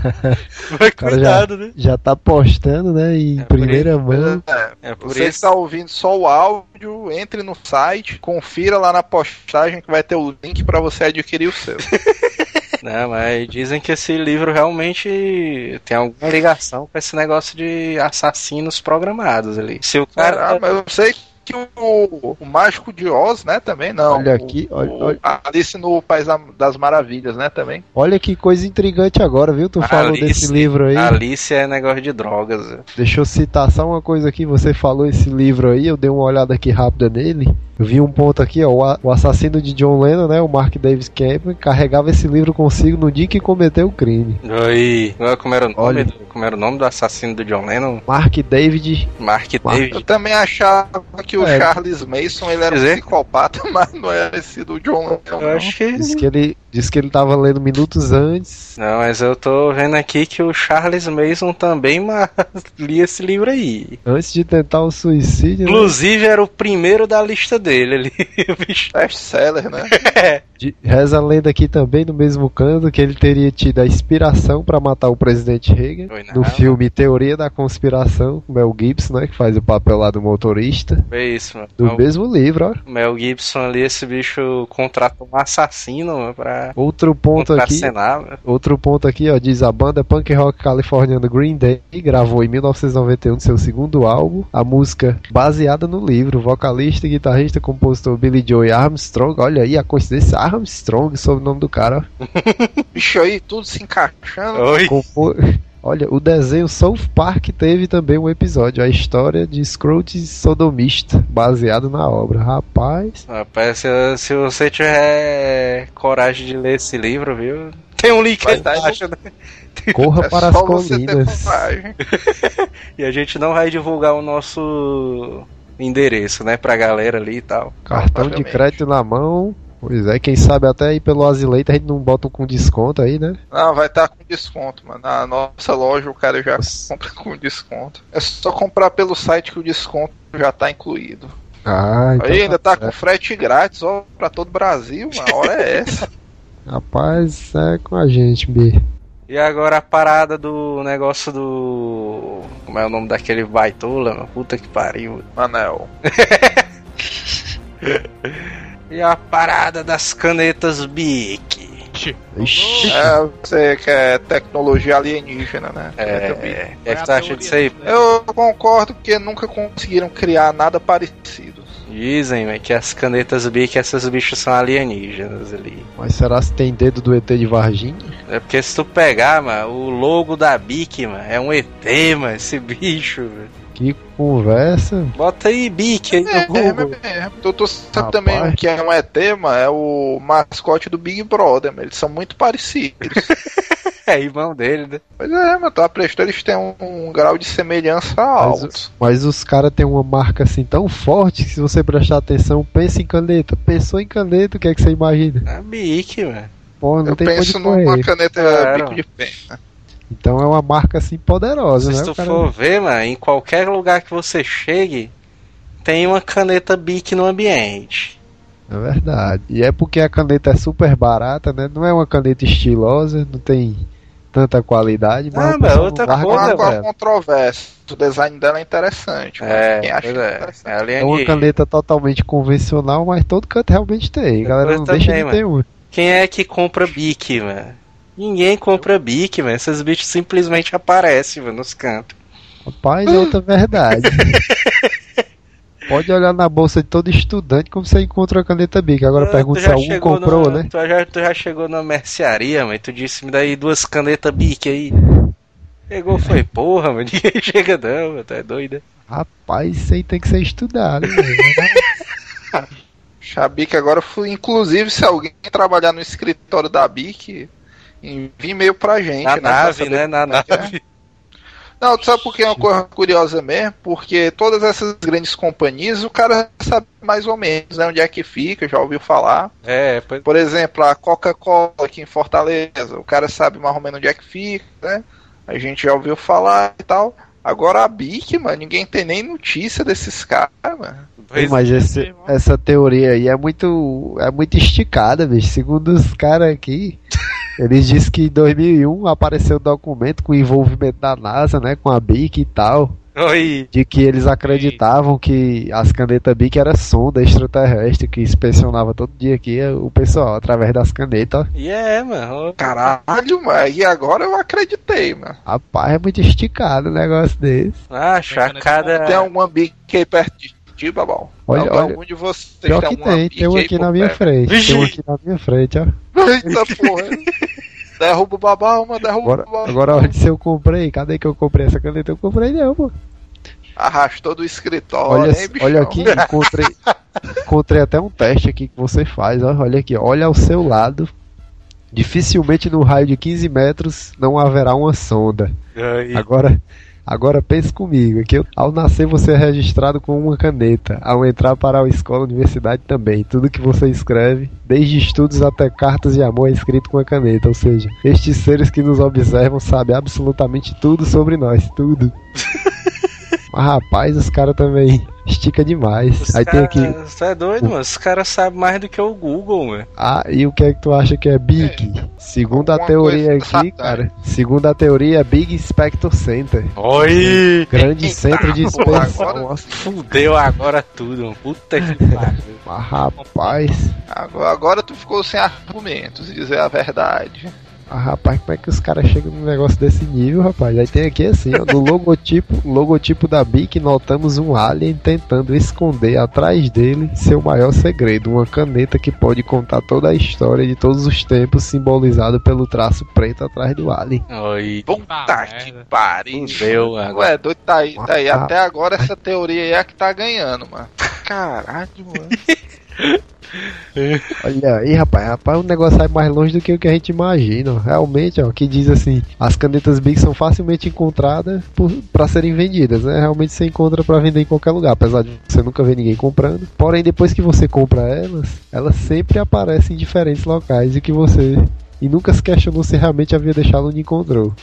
Vai cara cuidado, né? já tá postando, né? Em É, por primeira mão. É, É por você isso. está ouvindo só o áudio, entre no site, confira lá na postagem que vai ter o link para você adquirir o seu. Não, mas dizem que esse livro realmente tem alguma ligação com esse negócio de assassinos programados ali. Se o cara. Ah, mas eu sei que o, o Mágico de Oz, né, também não. Olha aqui, olha- o olha. Alice no País da- das Maravilhas, né, também. Olha que coisa intrigante agora, viu? Tu falou Alice- desse livro aí. Alice é negócio de drogas. Deixa eu citar só uma coisa aqui. Você falou esse livro aí, eu dei uma olhada aqui rápida nele. Eu vi um ponto aqui, ó. o assassino de John Lennon, né? O Mark Davis Cameron, carregava esse livro consigo no dia que cometeu o crime. Oi. Como era o nome, Olha. do, como era o nome do assassino do John Lennon? Mark David. Mark Eu David. também achava que o É. Charles Mason ele era um dizer? psicopata, mas não era esse do John Lennon. Eu acho que. Disse que ele, disse que ele tava lendo minutos antes. Não, mas eu tô vendo aqui que o Charles Mason também lia esse livro aí. Antes de tentar o suicídio. né? Inclusive era o primeiro da lista dele ali. o bicho. Best-seller, né? De- reza a lenda aqui também no mesmo canto que ele teria tido a inspiração pra matar o presidente Reagan Foi no filme Teoria da Conspiração, Mel Gibson, né, que faz o papel lá do motorista, Foi isso, mano. do O mesmo livro, ó. Mel Gibson ali, esse bicho contratou um assassino mano, pra Outro ponto aqui, contracenar. mano. outro ponto aqui, ó, diz a banda punk rock californiana Green Day gravou em 1991 seu segundo álbum, a música baseada no livro, vocalista, guitarrista, compositor Billy Joe Armstrong, olha aí a coincidência Armstrong sobre o nome do cara, ó. Bicho aí, tudo se encaixando. Oi. Olha, o desenho South Park teve também um episódio, a história de Scrooge sodomista, baseado na obra. Rapaz, Rapaz, se, se você tiver coragem de ler esse livro, viu? Tem um link aí embaixo, né? corra É para as colinas. E a gente não vai divulgar o nosso endereço, né, pra galera ali e tal. Cartão de crédito na mão. Pois é, quem sabe até aí pelo Azileita a gente não bota um com desconto aí, né? Não, vai estar com desconto, mano. Na nossa loja o cara já Nossa. compra com desconto. É só comprar pelo site que o desconto já tá incluído. Ah, então aí ainda tá com frete grátis, ó, pra todo o Brasil. A hora é essa. Rapaz, é com a gente, B. E agora a parada do negócio do. Como é o nome daquele baitola? Puta que pariu. Manel. E a parada das canetas Bic. Ixi, É, você quer tecnologia alienígena, né? É, que é que disso aí? Eu concordo porque nunca conseguiram criar nada parecido. Dizem véi, que as canetas Bic, essas bichas são alienígenas ali. mas será se tem dedo do ET de Varginha? É porque se tu pegar, mano, o logo da Bic, mano, é um ET, mano, esse bicho, velho. Que conversa. Bota aí Bic aí É, no Google. é, é. Tu, tu sabe Rapaz. também o que é um ET, mano? É o mascote do Big Brother, mano. Eles são muito parecidos. É irmão dele, né? pois é, mas tu aprestou, eles têm um, um grau de semelhança alto. Mas os caras têm uma marca assim tão forte que se você prestar atenção, pensa em caneta. Pensou em caneta, o que é que você imagina? A Bic, mano. Pô, não Eu tem penso numa correr. caneta Claro. bico de pena. Então é uma marca assim poderosa, Se né? tu for ver, mano, em qualquer lugar que você chegue, tem uma caneta Bic no ambiente. É verdade. E é porque a caneta é super barata, né? Não é uma caneta estilosa, não tem tanta qualidade, mas Ah, mas outra coisa, dela. controvérsia. O design dela é interessante. mas É, quem acha pois que é. interessante. É É uma caneta totalmente convencional, mas todo canto realmente tem. A galera não deixa de também, ter uma. Quem é que compra Bic, mano? Ninguém compra Bic, mano. Esses bichos simplesmente aparecem, mano, nos cantos. Rapaz, é outra verdade. Pode olhar na bolsa de todo estudante como você encontra a caneta Bic. Agora Ah, pergunta se algum chegou comprou, na- né? Tu já, tu já chegou na mercearia, mas tu disse, me dá aí duas canetas Bic aí. Pegou, foi, porra, mano, ninguém chega não, mano, tá doido. Rapaz, isso aí tem que ser estudado. né? Xabic agora fui. Inclusive, se alguém trabalhar no escritório da BIC, envie e-mail pra gente. Na né, nave, né, na é é. nave. Não, tu sabe por que é uma coisa curiosa mesmo? Porque todas essas grandes companhias, o cara sabe mais ou menos né, onde é que fica, já ouviu falar. É, pois Por exemplo, a Coca-Cola aqui em Fortaleza, o cara sabe mais ou menos onde é que fica, né? A gente já ouviu falar e tal. Agora a BIC, mano, ninguém tem nem notícia desses caras, mano. pois Mas esse- essa teoria aí é muito, é muito esticada, bicho. Segundo os caras aqui, eles dizem que em 2001 apareceu um documento com o envolvimento da NASA, né? Com a BIC e tal. Oi. De que eles acreditavam que as canetas BIC era sonda extraterrestre que inspecionava todo dia aqui o pessoal através das canetas. E é, mano. Caralho, mano, e agora eu acreditei, mano. Rapaz, é muito esticado o negócio desse. Acho a cada. Tem alguma BIC aí perto de ti, Babal? Olha, olha. algum de vocês Pior tem que alguma tem, tem um aí aqui na minha frente. Tem um aqui na minha frente, ó. Eita porra. derruba o Babal, mano, derruba Agora, o Babal. agora olha se eu comprei. Cadê que eu comprei essa caneta? Eu comprei não, pô. Arrastou do escritório, Olha, hein, bichão? olha aqui, encontrei, encontrei até um teste aqui que você faz, ó. Olha aqui, olha ao seu lado. Dificilmente no raio de 15 metros não haverá uma sonda. Oi. Agora, agora pense comigo, que ao nascer você é registrado com uma caneta, ao entrar para a escola, universidade também. Tudo que você escreve, desde estudos até cartas de amor, é escrito com a caneta. Ou seja, estes seres que nos observam sabem absolutamente tudo sobre nós, tudo. Mas rapaz, os caras também estica demais. Os Aí tem cara- aqui, Você é doido, mano? Os caras sabem mais do que o Google, mano. ah, e o que é que tu acha que é Big? Segundo a Alguma teoria coisa aqui, cara, segundo a teoria é Big Spectrum Center. Oi! Grande centro de expansão. agora- Fudeu agora tudo, mano. Puta que pariu. mas rapaz, Agora, agora tu ficou sem argumentos, dizer a verdade. Ah, rapaz, como é que os caras chegam num negócio desse nível, rapaz? Aí tem aqui assim, ó, no logotipo, logotipo da Bic, notamos um alien tentando esconder atrás dele seu maior segredo, uma caneta que pode contar toda a história de todos os tempos, simbolizado pelo traço preto atrás do alien. Oi. Puta Ah, que pariu. Agora. Ué, doido, tá aí, tá aí. Até agora essa teoria aí é a que tá ganhando, mano. Caralho, mano. Olha aí, rapaz, rapaz, o negócio sai mais longe do que o que a gente imagina. Realmente, ó, que diz assim, as canetas Bic são facilmente encontradas para serem vendidas, né? Realmente você encontra para vender em qualquer lugar, apesar de você nunca ver ninguém comprando. Porém, depois que você compra elas, elas sempre aparecem em diferentes locais e que você e nunca se questionou se realmente havia deixado onde encontrou.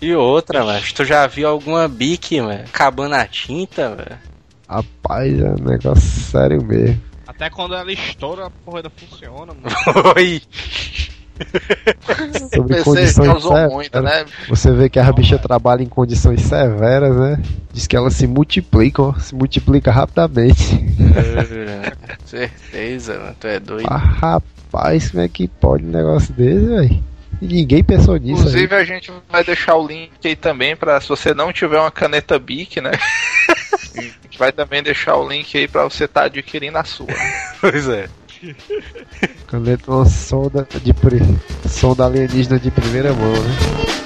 E outra, mano. Tu já viu alguma bique, mano? Acabando a tinta, velho? Rapaz, é um negócio sério mesmo. Até quando ela estoura, a porra ainda funciona, mano. Oi! Sobre PC condições causou severas. muito, né? Você vê que a bicha trabalha em condições severas, né? Diz que elas se multiplicam, ó, se multiplica rapidamente. É, certeza, mano. Tu é doido. Ah, rapaz, como é que pode um negócio desse, velho? E ninguém pensou nisso aí. Inclusive a gente vai deixar o link aí também pra se você não tiver uma caneta Bic, né? A gente vai também deixar o link aí pra você estar adquirindo a sua. Pois é. Caneta uma sonda de pri... sonda alienígena de primeira mão, né?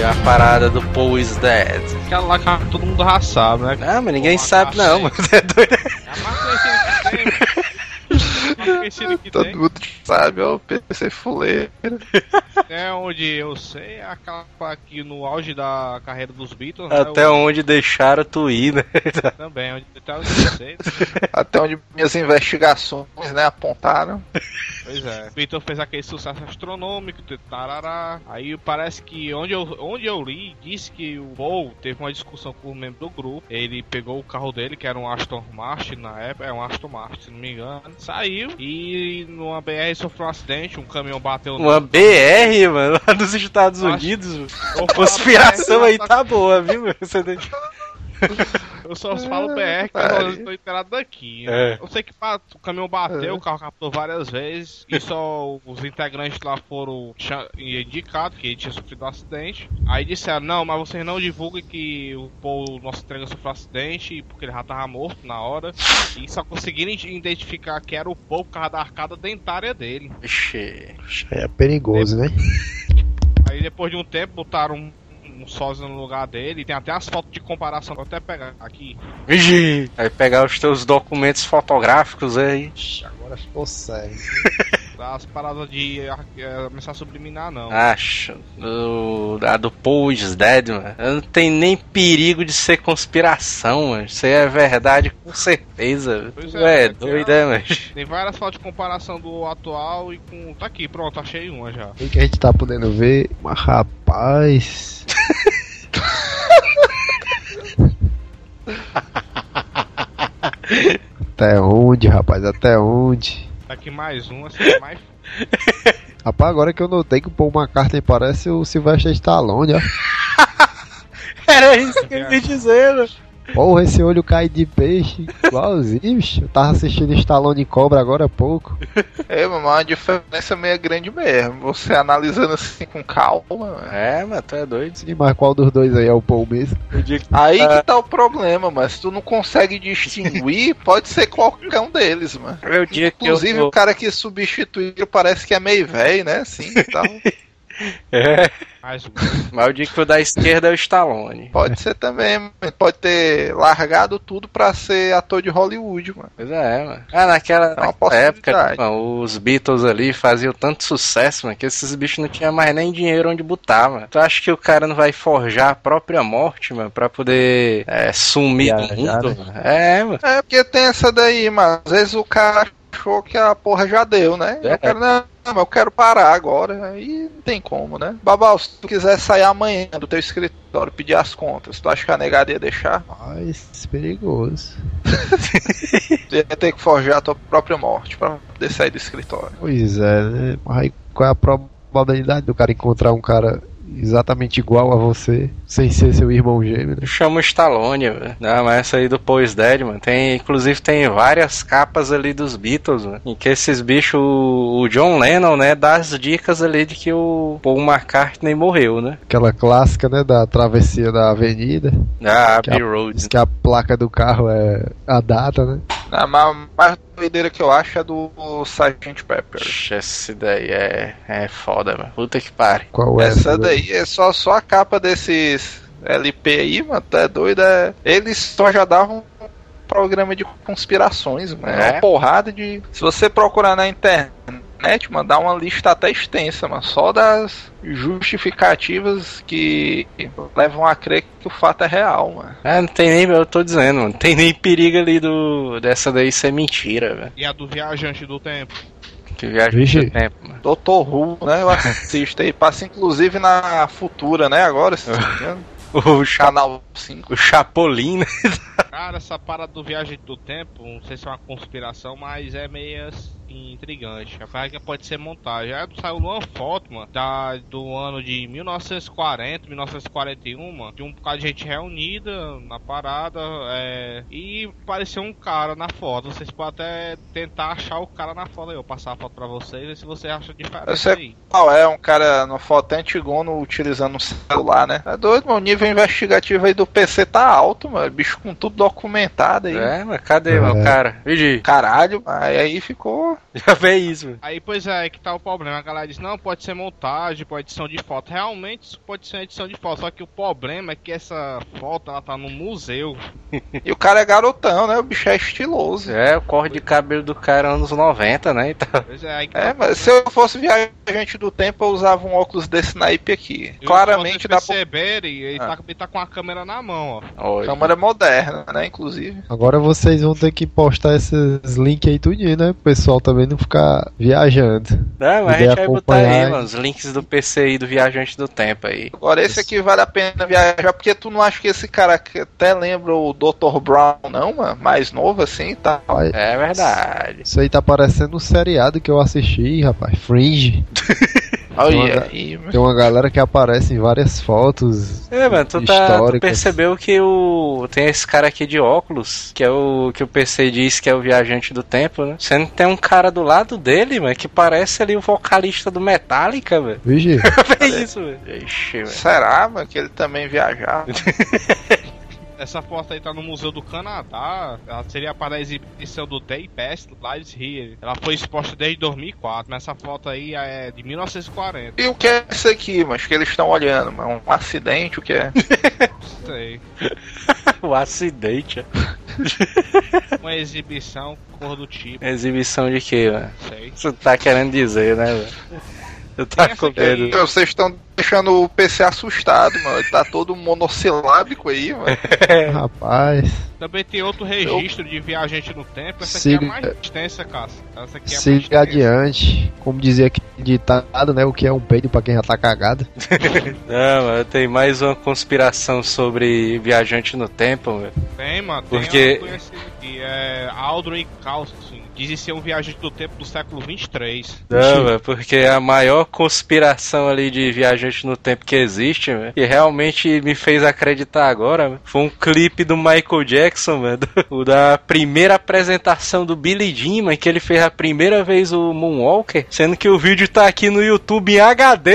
é a parada do Paul is Dead. Aquela lá que todo mundo já sabe, né? Ah, mas ninguém Pô, sabe não, mano. É doido. É a mais conhecida que tem. A mais conhecida que Todo tem. mundo sabe, o PC fuleiro. É onde eu sei, aquela aqui no auge da carreira dos Beatles, né? Até O- onde deixaram tu ir, né? Também, onde até onde eu sei. Até onde minhas investigações, né, apontaram. Pois é. O Beatles fez aquele sucesso astronômico, tarará. Aí parece que onde eu, onde eu li, disse que o Paul teve uma discussão com um membro do grupo. Ele pegou o carro dele, que era um Aston Martin na época, é um Aston Martin, se não me engano. Saiu e numa BR sofreu um acidente, um caminhão bateu Uma BR, mano, lá dos Estados Acho- Unidos. Eu A conspiração aí tá boa, viu? Eu só falo BR que pare. eu estou inteirado daqui. né? É. Eu sei que o caminhão bateu, o carro captou várias vezes. E só os integrantes lá foram indicados que ele tinha sofrido um acidente. Aí disseram: Não, mas vocês não divulguem que o Paul, nosso integrante, sofreu um acidente, porque ele já tava morto na hora. E só conseguiram identificar que era o Paul por causa da arcada dentária dele. Ixi. É perigoso, né? Aí depois de um tempo botaram um, sósia no lugar dele. Tem até as fotos de comparação. Vou até pegar aqui. Vixe. Aí pegar os teus documentos fotográficos aí. Ixi, Agora ficou sério. Das paradas de é, mensagem subliminar, não. Acho. Do, a do Paul is Dead, mano. Não tem nem perigo de ser conspiração, mano. Isso aí é verdade com certeza. Pois é, é, né, doido, é, mano. Tem várias fotos de comparação do atual e com. Tá aqui, pronto, achei uma já. O que a gente tá podendo ver? Mas rapaz. Até onde, rapaz? Até onde? Tá aqui mais uma, essa é mais. Rapaz, agora que eu notei que o Paul McCartney parece o Sylvester Stallone, ó. Era isso que eu ia dizer, mano. Porra, esse olho cai de peixe. Igualzinho, bicho. Eu tava assistindo Stallone Cobra agora há pouco. É, mas uma diferença meio grande mesmo. Você analisando assim com calma. mano. É, mas tu é doido. Sim, mas qual dos dois aí é o Paul mesmo? O dia que Aí que tá o problema, mas se tu não consegue distinguir, pode ser qualquer um deles, mano. é eu Inclusive tô- o cara que substituiu parece que é meio velho, né? Assim, então, É, mas o dia que o da esquerda é o Stallone. pode ser também, pode ter largado tudo pra ser ator de Hollywood, mano. Pois é, mano. Ah, naquela, É naquela época, mano, os Beatles ali faziam tanto sucesso, mano, que esses bichos não tinham mais nem dinheiro onde botar, mano. Tu acha que o cara não vai forjar a própria morte, mano, pra poder é, sumir do mundo? né? mano? É, mano. É porque tem essa daí, mas às vezes o cara achou que a porra já deu, né? É. Eu quero, não, mas eu quero parar agora. Aí não tem como, né? Babal, se tu quiser sair amanhã do teu escritório, pedir as contas, tu acha que a negada ia deixar? Mas perigoso. Tu ia ter que forjar a tua própria morte pra poder sair do escritório. Pois é, né? Mas aí qual é a probabilidade do cara encontrar um cara exatamente igual a você, sem ser seu irmão gêmeo? né? Eu chamo Stallone, velho. Não, mas essa aí do Paul is Dead, mano. Tem, inclusive tem várias capas ali dos Beatles, mano. Em que esses bichos, o John Lennon, né, dá as dicas ali de que o Paul McCartney morreu, né? Aquela clássica, né, da travessia da avenida, Da Que Abbey Road. diz que a placa do carro é a data, né? A ma- mais doideira que eu acho é do Sgt. Pepper. Esse daí é, é foda, mano. Puta que pare. Qual é Essa daí é só, só a capa desses LP aí, mano, tá doido? É... Eles só já davam um programa de conspirações, mano. É É? uma porrada de. Se você procurar na internet, mano, dá uma lista até extensa, mano. Só das justificativas que levam a crer que o fato é real, mano. É, não tem nem, eu tô dizendo, mano. Não tem nem perigo ali do, dessa daí ser mentira, velho. E a do viajante do tempo. Que Vixe. no tempo, mano. Doutor Who, né? Eu assisto aí. Passa inclusive na Futura, né? Agora, se não me engano. O, Canal 5. o Chapolin, né? Cara, essa parada do viajante do tempo, não sei se é uma conspiração, mas é meio intrigante. A que pode ser montagem. Aí saiu uma foto, mano, da, do ano de 1940, 1941, mano, de um bocado de gente reunida na parada, é, e pareceu um cara na foto. Vocês podem até tentar achar o cara na foto aí, eu passar a foto pra vocês, e se você acha diferente Eu sei aí. qual é, um cara na foto antigono utilizando um celular, né? É doido, mano. O nível investigativo aí do PC tá alto, mano. Bicho com tudo documentado aí. É, mas cadê, mano, É. cara? Vigi, Caralho, aí, aí ficou. já vê isso. Aí, pois é, que tá o problema. A galera diz, não, pode ser montagem, pode edição de foto. Realmente, isso pode ser edição de foto. Só que o problema é que essa foto, ela tá no museu. E o cara é garotão, né? O bicho é estiloso. É, o corte de cabelo do cara anos 90, né? Então, Pois é, aí que É, tá mas se eu fosse viajante do tempo, eu usava um óculos desse naipe aqui. E Claramente dá pra. perceberem, ele, Ah. tá, ele tá com a câmera na mão, ó. olha. Câmera moderna, né? Inclusive. Agora vocês vão ter que postar esses links aí tudinho, né? O pessoal também não ficar viajando. Não, mas a gente vai botar aí, mano, os links do PC aí do Viajante do Tempo aí. Agora esse aqui vale a pena viajar, porque tu não acha que esse cara que até lembra o Dr. Brown, não, mano? Mais novo assim e tal. Olha, É verdade. Isso aí tá parecendo um seriado que eu assisti, rapaz. Fringe. Olha aí, mano. Tem uma galera que aparece em várias fotos. É, mano, tu, tá, tu percebeu que o. Tem esse cara aqui de óculos, que é o que o PC diz que é o viajante do tempo, né? Sendo que tem um cara do lado dele, mano, que parece ali o vocalista do Metallica, velho. Vigi, É isso, velho. Será, mano, que ele também viajava? Essa foto aí tá no Museu do Canadá. Ela seria para a exibição do Day Past Lives Here. Ela foi exposta desde 2004, mas essa foto aí é de 1940. E o que é isso aqui, mas que eles estão olhando, mano? Um acidente, o que é? Sei. o acidente. Uma exibição, cor do tipo, Exibição de quê, mano? sei. Você tá querendo dizer, né, velho? Eu tá com medo. Vocês estão deixando o PC assustado, mano. Ele tá todo monossilábico aí, mano. rapaz. Também tem outro registro de viajante no tempo. Essa Siga- aqui é a mais extensa, Cássio. Essa aqui é a mais Siga extensa. adiante. Como dizia aqui ditado, né? O que é um peido pra quem já tá cagado. Não, mano, tem mais uma conspiração sobre viajante no tempo, velho. Tem, mano. Tem Porque- conhecida aqui. É Aldrin Carlson. Diz ser um viajante do tempo do século 23. Não, velho, porque a maior conspiração ali de viajante no tempo que existe, velho, que realmente me fez acreditar agora, velho, foi um clipe do Michael Jackson, velho, do- o da primeira apresentação do Billy Jean, mano, que ele fez a primeira vez o Moonwalker, sendo que o vídeo tá aqui no YouTube em HD,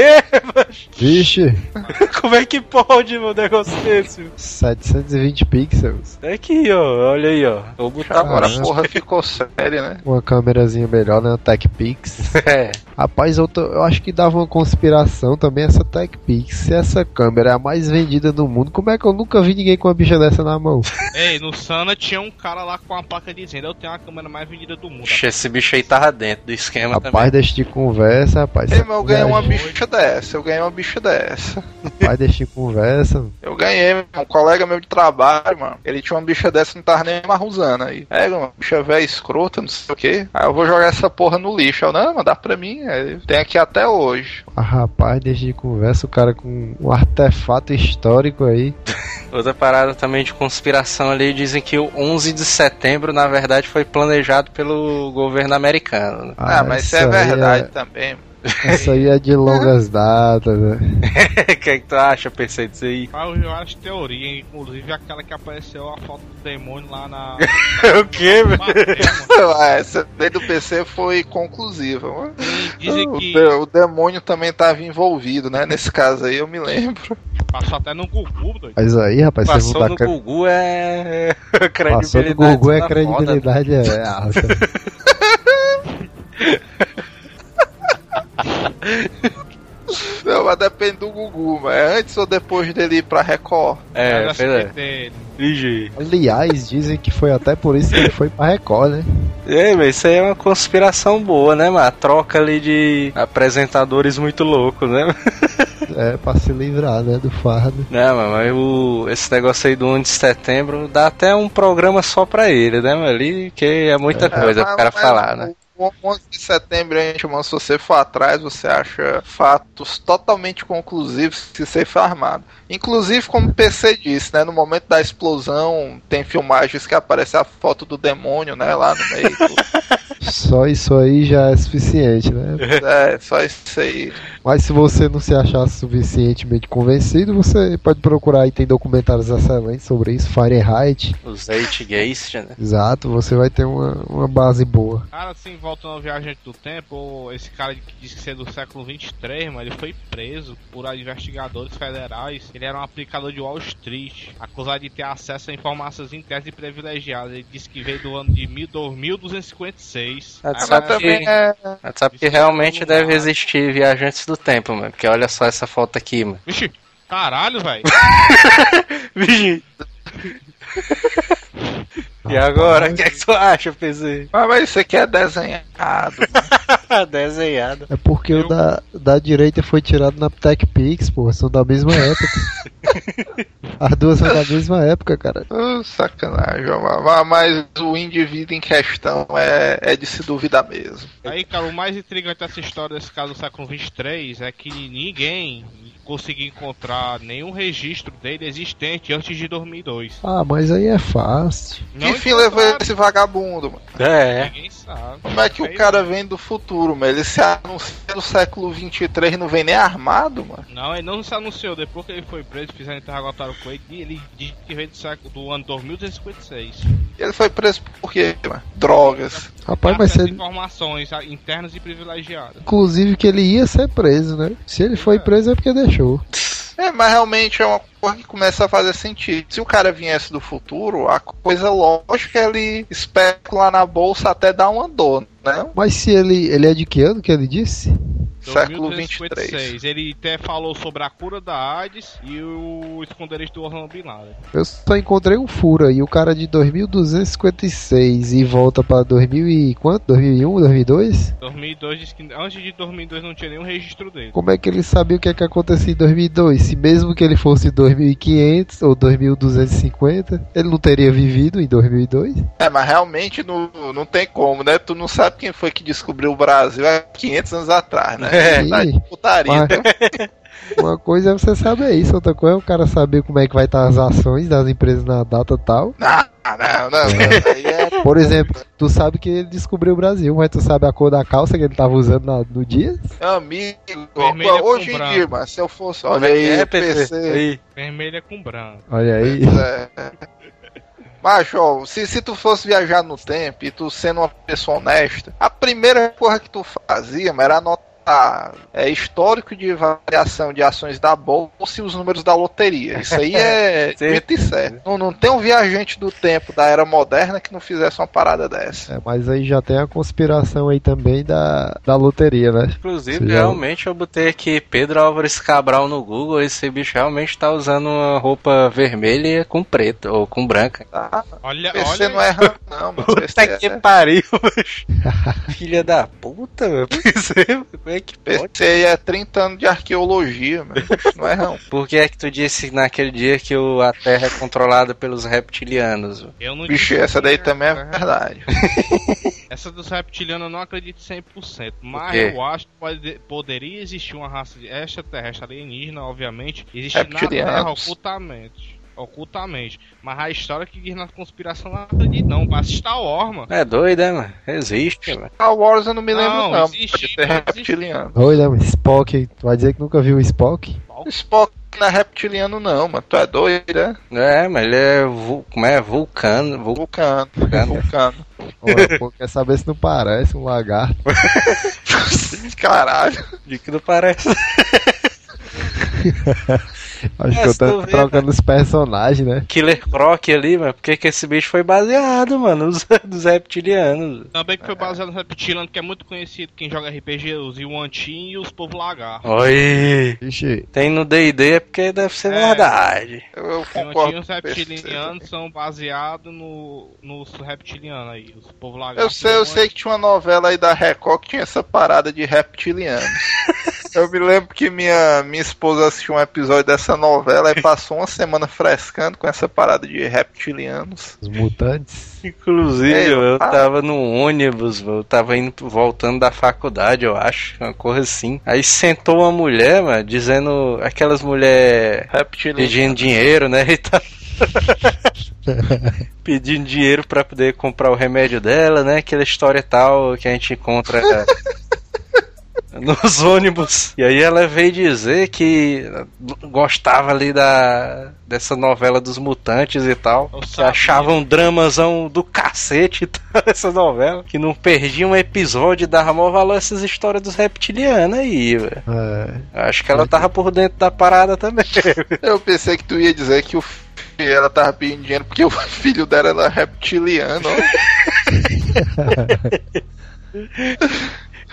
Vixe, como é que pode, meu negócio desse? 720 pixels. É aqui, ó, olha aí, ó. Vou botar Agora a porra ficou séria, né? Uma câmerazinha melhor, né? TechPix. É, Rapaz, eu, tô- eu acho que dava uma conspiração também essa TechPix. Se essa câmera é a mais vendida do mundo, como é que eu nunca vi ninguém com uma bicha dessa na mão? Ei, no Sana tinha um cara lá com uma placa dizendo: Eu tenho a câmera mais vendida do mundo. Ixi, esse bicho aí tava dentro do esquema Rapaz, também. deixa de conversa, rapaz. Ei, mas eu ganhei uma bicha dessa, eu ganhei uma bicha dessa. Rapaz, deixa de conversa. Eu ganhei, mano. um colega meu de trabalho, mano. Ele tinha uma bicha dessa e não tava nem mais usando aí. É, uma bicha velha escrota, não sei o que. Aí eu vou jogar essa porra no lixo. Eu, não, mas dá pra mim. Aí, Tem aqui até hoje. Ah, rapaz, deixa de conversa. O cara com um artefato histórico aí. Outra parada também de conspiração ali, dizem que o 11 de setembro, na verdade, foi planejado pelo governo americano. né? Ah, mas isso é verdade também. Essa aí é de longas datas, né? O que é que tu acha, PC, disso aí? Ah, eu acho teoria, inclusive aquela que apareceu a foto do demônio lá na. o que, velho? Ah, Essa daí do PC foi conclusiva. mano. Dizem O, que o demônio também tava envolvido, né? Nesse caso aí eu me lembro. passou até no Gugu, doido. Mas aí, rapaz, Passou vão no dar. Gugu é. Passou no credibilidade Google é na credibilidade é alta. Não, mas depende do Gugu, mas é antes ou depois dele ir pra Record? É, Mas é. dele. Aliás, dizem que foi até por isso que ele foi pra Record, né? É, mas isso aí é uma conspiração boa, né, mano? A troca ali de apresentadores muito loucos, né? É, pra se livrar, né, do fardo. Não, mano, mas o, esse negócio aí do 1 de setembro dá até um programa só pra ele, né, mano? Ali que é muita coisa É, pro cara mas falar, né? O 11 de setembro, gente, mano, se você for atrás, você acha fatos totalmente conclusivos que você foi armado. Inclusive, como o PC disse, né? No momento da explosão, tem filmagens que aparece a foto do demônio, né? Lá no meio. Só isso aí já é suficiente, né? é, só isso aí. Mas se você não se achar suficientemente convencido, você pode procurar aí, tem documentários excelentes sobre isso, Fahrenheit. Os Zeitgeist, né? Exato, você vai ter uma, uma base boa. Cara, assim, voltando ao Viajante do Tempo, esse cara que disse que é do século 23, mas ele foi preso por investigadores federais. Ele era um aplicador de Wall Street, acusado de ter acesso a informações internas e privilegiadas. Ele disse que veio do ano de 2256. Ah, tu Aí sabe vai- que- É, Mas sabe que realmente deve existir viajantes do tempo, mano. Porque olha só essa foto aqui, mano. Vixe, caralho, velho. Vixe. E agora, o que, é que tu acha, PC? mas, mas isso aqui é desenhado. Desenhado. É porque o Eu- da, da direita foi tirado na TechPix, pô, são da mesma época. As duas são da mesma época, cara. Uh, sacanagem, mas, mas o indivíduo em questão é, é de se duvidar mesmo. Aí, cara, o mais intrigante dessa história desse caso do século 23 é que ninguém conseguiu encontrar nenhum registro dele existente antes de 2002. Ah, mas aí é fácil. Que fim levou esse vagabundo, mano? É. Ninguém sabe. Como é que o cara vem do futuro, mano? Ele se anuncia no século 23 e não vem nem armado, mano? Não, ele não se anunciou. Depois que ele foi preso, fizeram interrogatório com ele, e ele disse que veio do, século, do ano 2256. Ele foi preso por quê, mano? Drogas. Rapaz, mas se Acesso a ele, informações internas e privilegiadas. inclusive que ele ia ser preso, né? Se ele foi preso é porque deixou. É, mas realmente é uma coisa que começa a fazer sentido. Se o cara viesse do futuro, a coisa lógica é ele especular na bolsa até dar uma dor, né? Mas se ele, ele é de que ano que ele disse? Século 2256. 23. Ele até falou sobre a cura da AIDS e o esconderijo do Osama Bin Laden. Eu só encontrei um furo aí, o cara de 2256 e volta pra 2000 e quanto? 2001, 2002? 2002 diz que antes de 2002 não tinha nenhum registro dele. Como é que ele sabia o que é que acontecia em 2002? Se mesmo que ele fosse 2500 ou 2250, ele não teria vivido em 2002? É, mas realmente não, não tem como, né? Tu não sabe quem foi que descobriu o Brasil há 500 anos atrás, né? É. Tá de putaria. Mas- Uma coisa é você saber isso, outra coisa é o cara saber como é que vai estar as ações das empresas na data tal. Não, não, não. Aí é Por exemplo, tu sabe que ele descobriu o Brasil, mas tu sabe a cor da calça que ele tava usando na- no dia? amigo. Com Hoje em branco. dia, mas se eu fosse. Olha é aí, é, PC. PC? Aí. Vermelho é com branco. Olha aí. É. Macho, ó, se, se tu fosse viajar no tempo e tu sendo uma pessoa honesta, a primeira porra que tu fazia mano, era anotar é, histórico de variação de ações da bolsa e os números da loteria. Isso aí é dito e certo. Não, não tem um viajante do tempo da era moderna que não fizesse uma parada dessa. É, mas aí já tem a conspiração aí também da, da loteria, né? Inclusive, já- realmente eu botei aqui Pedro Álvares Cabral no Google. Esse bicho realmente tá usando uma roupa vermelha com preto ou com branca. Tá? Olha, PC olha. não erra, não, mano. Puta que é, pariu, bicho. Filha da puta, meu. Como é que aí é 30 anos de arqueologia, mano. Não erra, não. Por que é que tu disse naquele dia que o- a Terra é controlada pelos reptilianos? Eu não Bicho, essa daí que- também é verdade. Essa dos reptilianos eu não acredito 100%, mas eu acho que pode- poderia existir uma raça de extraterrestre alienígena, obviamente, existe na. Terra ocultamente. Ocultamente. Mas a história que diz na conspiração não acredito não. Mas Star Wars, mano. É doido, é, mano? Existe, mano. Star Wars eu não me lembro, Não, não. existe, Pode ser reptiliano. Oi, né? Spock, tu vai dizer que nunca viu o Spock? Spock não é reptiliano, não, mano. Tu é doido, né? É, mas ele é. vul- Como é? Vulcano. Vul... Vulcano. Vulcano. Vulcano. Pô, quer saber se não parece um lagarto? Caralho. De que não parece. Acho É, que eu tô vê, trocando os personagens, né? Killer Croc ali, mano. Porque que esse bicho foi baseado, mano, nos, dos reptilianos. Também que foi baseado no reptiliano, que é muito conhecido quem joga RPG, os Yuan-Tin e os Povo Lagarto. Oi! Ixi, Tem no DD é porque deve ser É. verdade. Eu, eu Yuan-Tin e concordo. os reptilianos são baseados no, nos reptilianos aí, os Povo Lagarto. Eu sei, eu sei que tinha uma novela aí da Record que tinha essa parada de reptilianos. Eu me lembro que minha, minha esposa assistiu um episódio dessa novela e passou uma semana frescando com essa parada de reptilianos. Os mutantes. Inclusive, Ei, eu ah. tava no ônibus, eu tava indo voltando da faculdade, eu acho, uma coisa assim. Aí sentou uma mulher, mano, dizendo aquelas mulher Reptilianos. pedindo dinheiro, né? E tá pedindo dinheiro pra poder comprar o remédio dela, né? Aquela história tal que a gente encontra nos ônibus. E aí ela veio dizer que gostava ali da dessa novela dos mutantes e tal, Eu que sabia. achava um dramazão do cacete e tal, essa novela, que não perdia um episódio e dava maior valor a essas histórias dos reptilianos aí, velho. É, Acho que ela tava por dentro da parada também. Eu pensei que tu ia dizer que o filho ela tava pedindo dinheiro porque o filho dela era reptiliano.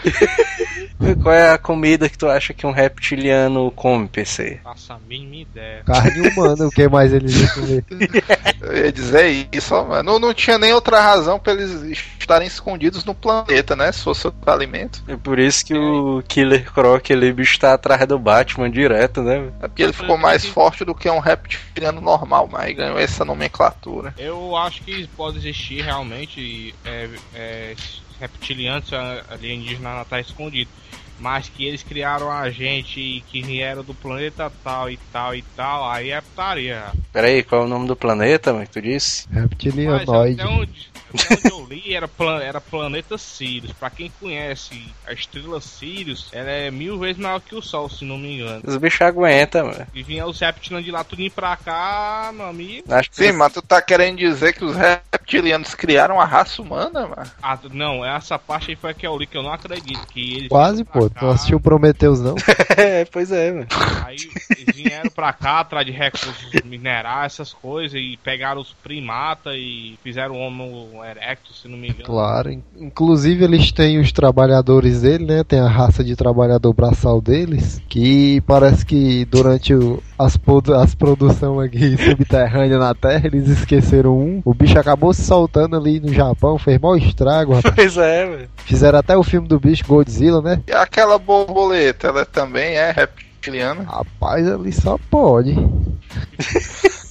Qual é a comida que tu acha que um reptiliano come, PC? Faça a mínima ideia. carne humana, o que mais eles iam comer? Eu ia dizer isso, mano. Não, não tinha nem outra razão pra eles estarem escondidos no planeta, né? Se fosse outro alimento. É por isso que o Killer Croc ali, bicho, tá atrás do Batman direto, né? É porque ele ficou mais forte do que um reptiliano normal, mas ganhou essa nomenclatura. Eu acho que pode existir realmente é, é, reptilianos alienígenas na Terra escondido. Mas que eles criaram a gente que vieram do planeta tal e tal e tal, aí é putaria. Peraí, qual é o nome do planeta, mano, que tu disse? Mas Reptilianoide. até onde, até onde eu li era, plan, era planeta Sirius. Pra quem conhece a estrela Sirius, ela é mil vezes maior que o Sol, se não me engano. Os bichos aguentam, mano. E vinha os reptilianos de lá tudo pra cá, meu amigo. Acho que Sim, mas tu tá querendo dizer que os reptilianos criaram a raça humana, mano? Ah, não, essa parte aí foi a que eu li que eu não acredito. Que eles Quase, pô. Tu cá, não assistiu Prometheus, não? é, pois é, mano. Aí eles vieram pra cá atrás de recursos minerais, essas coisas, e pegaram os primata e fizeram o Homo erectus, se não me engano. Claro. In- Inclusive, eles têm os trabalhadores dele, né? Tem a raça de trabalhador braçal deles. Que parece que durante o- as, as produções aqui subterrâneas na Terra, eles esqueceram um. O bicho acabou se soltando ali no Japão, fez mau estrago, rapaz. Pois é, mano. Fizeram até o filme do bicho Godzilla, né? E aquela borboleta, ela também é reptiliana? Rapaz, ali só pode.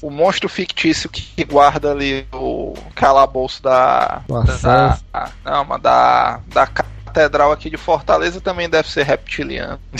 O monstro fictício que guarda ali o calabouço da. Da, não, mas da. Da catedral aqui de Fortaleza também deve ser reptiliano.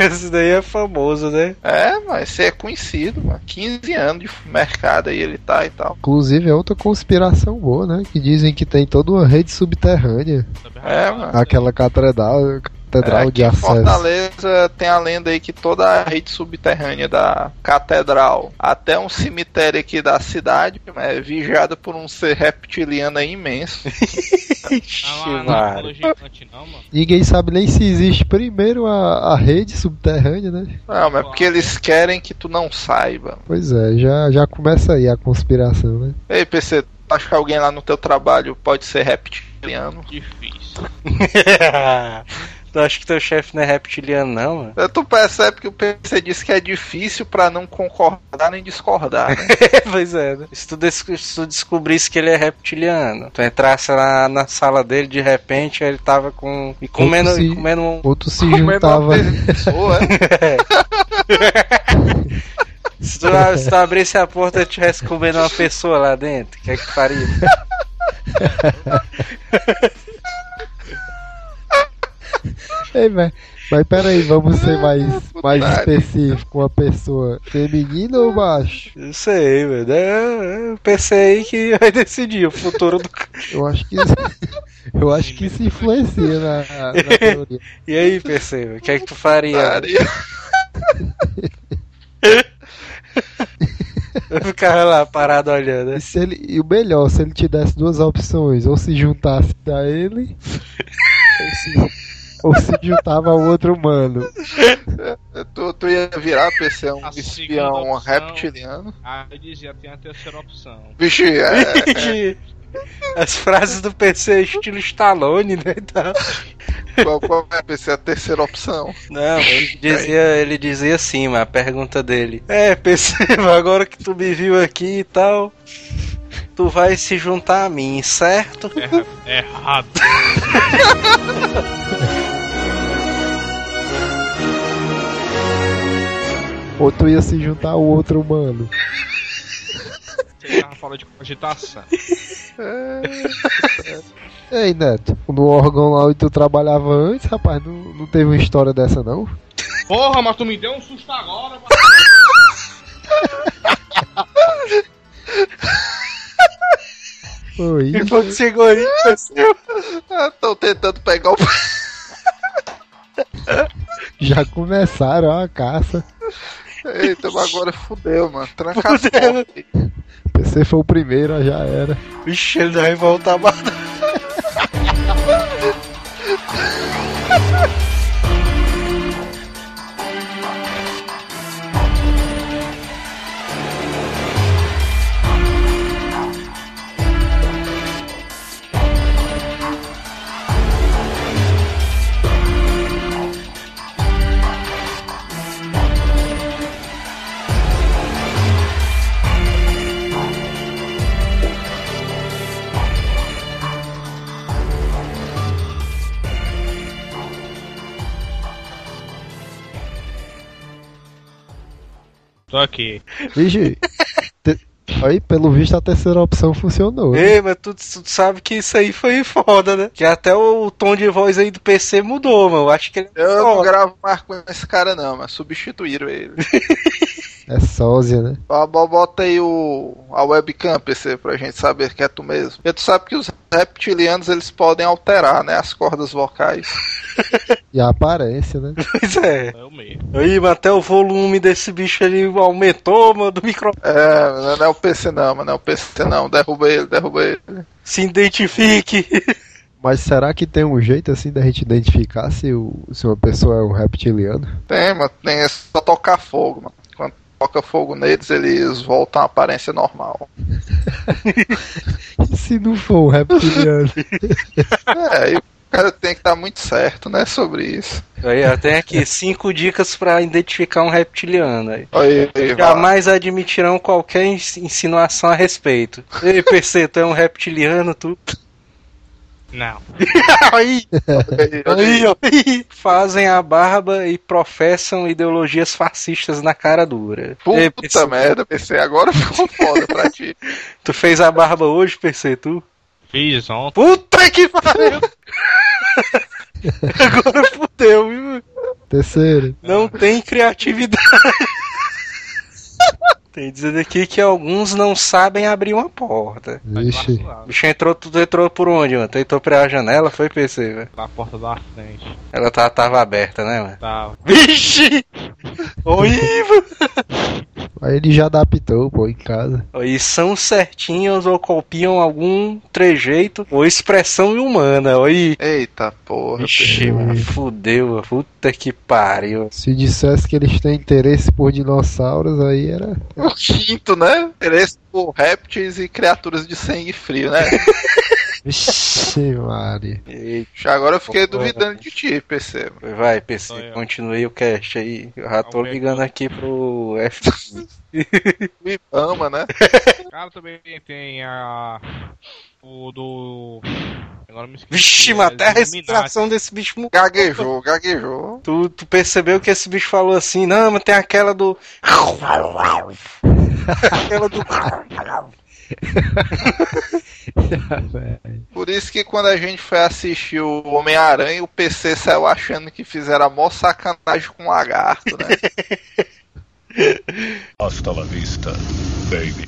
Esse daí é famoso, né? É, mas esse é conhecido, mano. 15 anos de mercado aí ele tá e tal. Inclusive, é outra conspiração boa, né? Que dizem que tem toda uma rede subterrânea. É, mano. Aquela catedral, catedral É, de acesso. Fortaleza tem a lenda aí que toda a rede subterrânea da catedral, até um cemitério aqui da cidade, é vigiada por um ser reptiliano aí imenso. Ixi, Não, não, não, Mário. não, gigante não, mano. Ninguém sabe nem se existe primeiro a, a rede subterrânea, né? Não, mas é porque eles querem que tu não saiba. Pois é, já, já começa aí a conspiração, né? Ei, PC, tu acha que alguém lá no teu trabalho pode ser reptiliano? Difícil. tu acha que teu chefe não é reptiliano, não, mano? Tu percebe que o PC disse que é difícil pra não concordar nem discordar, né? pois é, né? Se tu, des- se tu descobrisse que ele é reptiliano, tu entrasse lá na sala dele, de repente ele tava com. e comendo, se- e comendo um. Outro se Comendo juntava. uma pessoa, é? Se tu, se tu abrisse a porta e tivesse comendo uma pessoa lá dentro, o que é que faria? Ei, velho. Mas peraí, vamos ser mais, mais Putz, específico. Uma pessoa feminina ou macho? Eu sei, velho. É, eu pensei aí que vai decidir o futuro do. Eu acho que isso, eu acho que isso influencia na, na teoria. E aí, PC, o que é que tu faria? Maria. Eu ficava lá parado olhando. E, se ele, e o melhor, se ele te desse duas opções, ou se juntasse a ele, ou se, ou se juntava ao outro humano. Tu, tu ia virar PC um A espião opção. reptiliano? Ah, eu dizia, tem a terceira opção. Bicho, é, Vixe, As frases do PC estilo Stallone, né? e tal. qual, qual é PC a terceira opção? Não, ele dizia, ele dizia assim, mas a pergunta dele. É, PC, agora que tu me viu aqui e tal, tu vai se juntar a mim, certo? É, errado. Ou tu ia se juntar ao outro humano. Você tava falando de cogitação. É. Ei, Neto, no órgão lá onde tu trabalhava antes, rapaz, não, não teve uma história dessa, não? Porra, mas tu me deu um susto agora, Oi. E quando chegou aí, pensou... Estão ah, tentando pegar o... Já começaram a caça. Eita, mas agora fudeu, mano. Tranca Fudeu. portas. PC foi o primeiro, já era. Vixe, ele vai voltar mais. Tô aqui. Vixe. te- Aí, pelo visto, a terceira opção funcionou. né? Ei, mas tu, tu sabe que isso aí foi foda, né? Que até o tom de voz aí do PC mudou, mano. Eu acho que ele é Eu não gravo mais com esse cara, não, mas substituíram ele. É sósia, né? Bo- Bota aí o, a webcam, PC, pra gente saber que é tu mesmo. Porque tu sabe que os reptilianos eles podem alterar, né? As cordas vocais. E a aparência, né? Pois é. Eu mesmo. Aí, mas até o volume desse bicho ali aumentou, mano, do microfone. É, não é o PC não, mas não é o PC não. Derruba ele, derruba ele. Se identifique. Mas será que tem um jeito assim da gente identificar se, o, se uma pessoa é um reptiliano? Tem, mano, tem é só tocar fogo, mano. Toca fogo neles, eles voltam à aparência normal. E se não for um reptiliano? É, aí o cara tem que estar muito certo, né, sobre isso. Aí, ó, tem aqui cinco dicas pra identificar um reptiliano. Aí. Aí, aí, vai. Jamais admitirão qualquer ins- insinuação a respeito. Ei, PC, tu é um reptiliano, tu? Não. aí, Aí. Fazem a barba e professam ideologias fascistas na cara dura. Ei, Puta PC, merda, PC, agora ficou foda pra ti. tu fez a barba hoje, PC, tu? Fiz ontem. Puta que pariu! Agora fudeu, viu? Terceiro. Não tem criatividade. Tem dizendo aqui que alguns não sabem abrir uma porta. Vixe. O bicho entrou, tu entrou por onde, mano? Entrou pela janela, foi PC, velho. Na porta da frente. Ela tá, tava aberta, né, mano? Tava. Vixe! Horrível! Aí ele já adaptou, pô, em casa. E são certinhos ou copiam algum trejeito ou expressão humana. Oi. Eita porra. Mano, fudeu, puta que pariu. Se dissesse que eles têm interesse por dinossauros, aí era. O quinto, né? Interesse por répteis e criaturas de sangue frio, né? Vixe, Mari. Eita, Agora eu fiquei duvidando de ti, PC. vai, PC, Sou eu. continue o cast aí. Eu já tô ligando aqui pro F. O Ibama, né? Cara, também tem a. O do. Agora me esqueci. Vixe, é mas até a respiração desse bicho. Gaguejou, gaguejou. Tu, tu percebeu que esse bicho falou assim, não, mas tem aquela do. aquela do. Por isso que quando a gente foi assistir o Homem-Aranha, o PC saiu achando que fizeram a maior sacanagem com o lagarto, né? Hasta la vista, baby.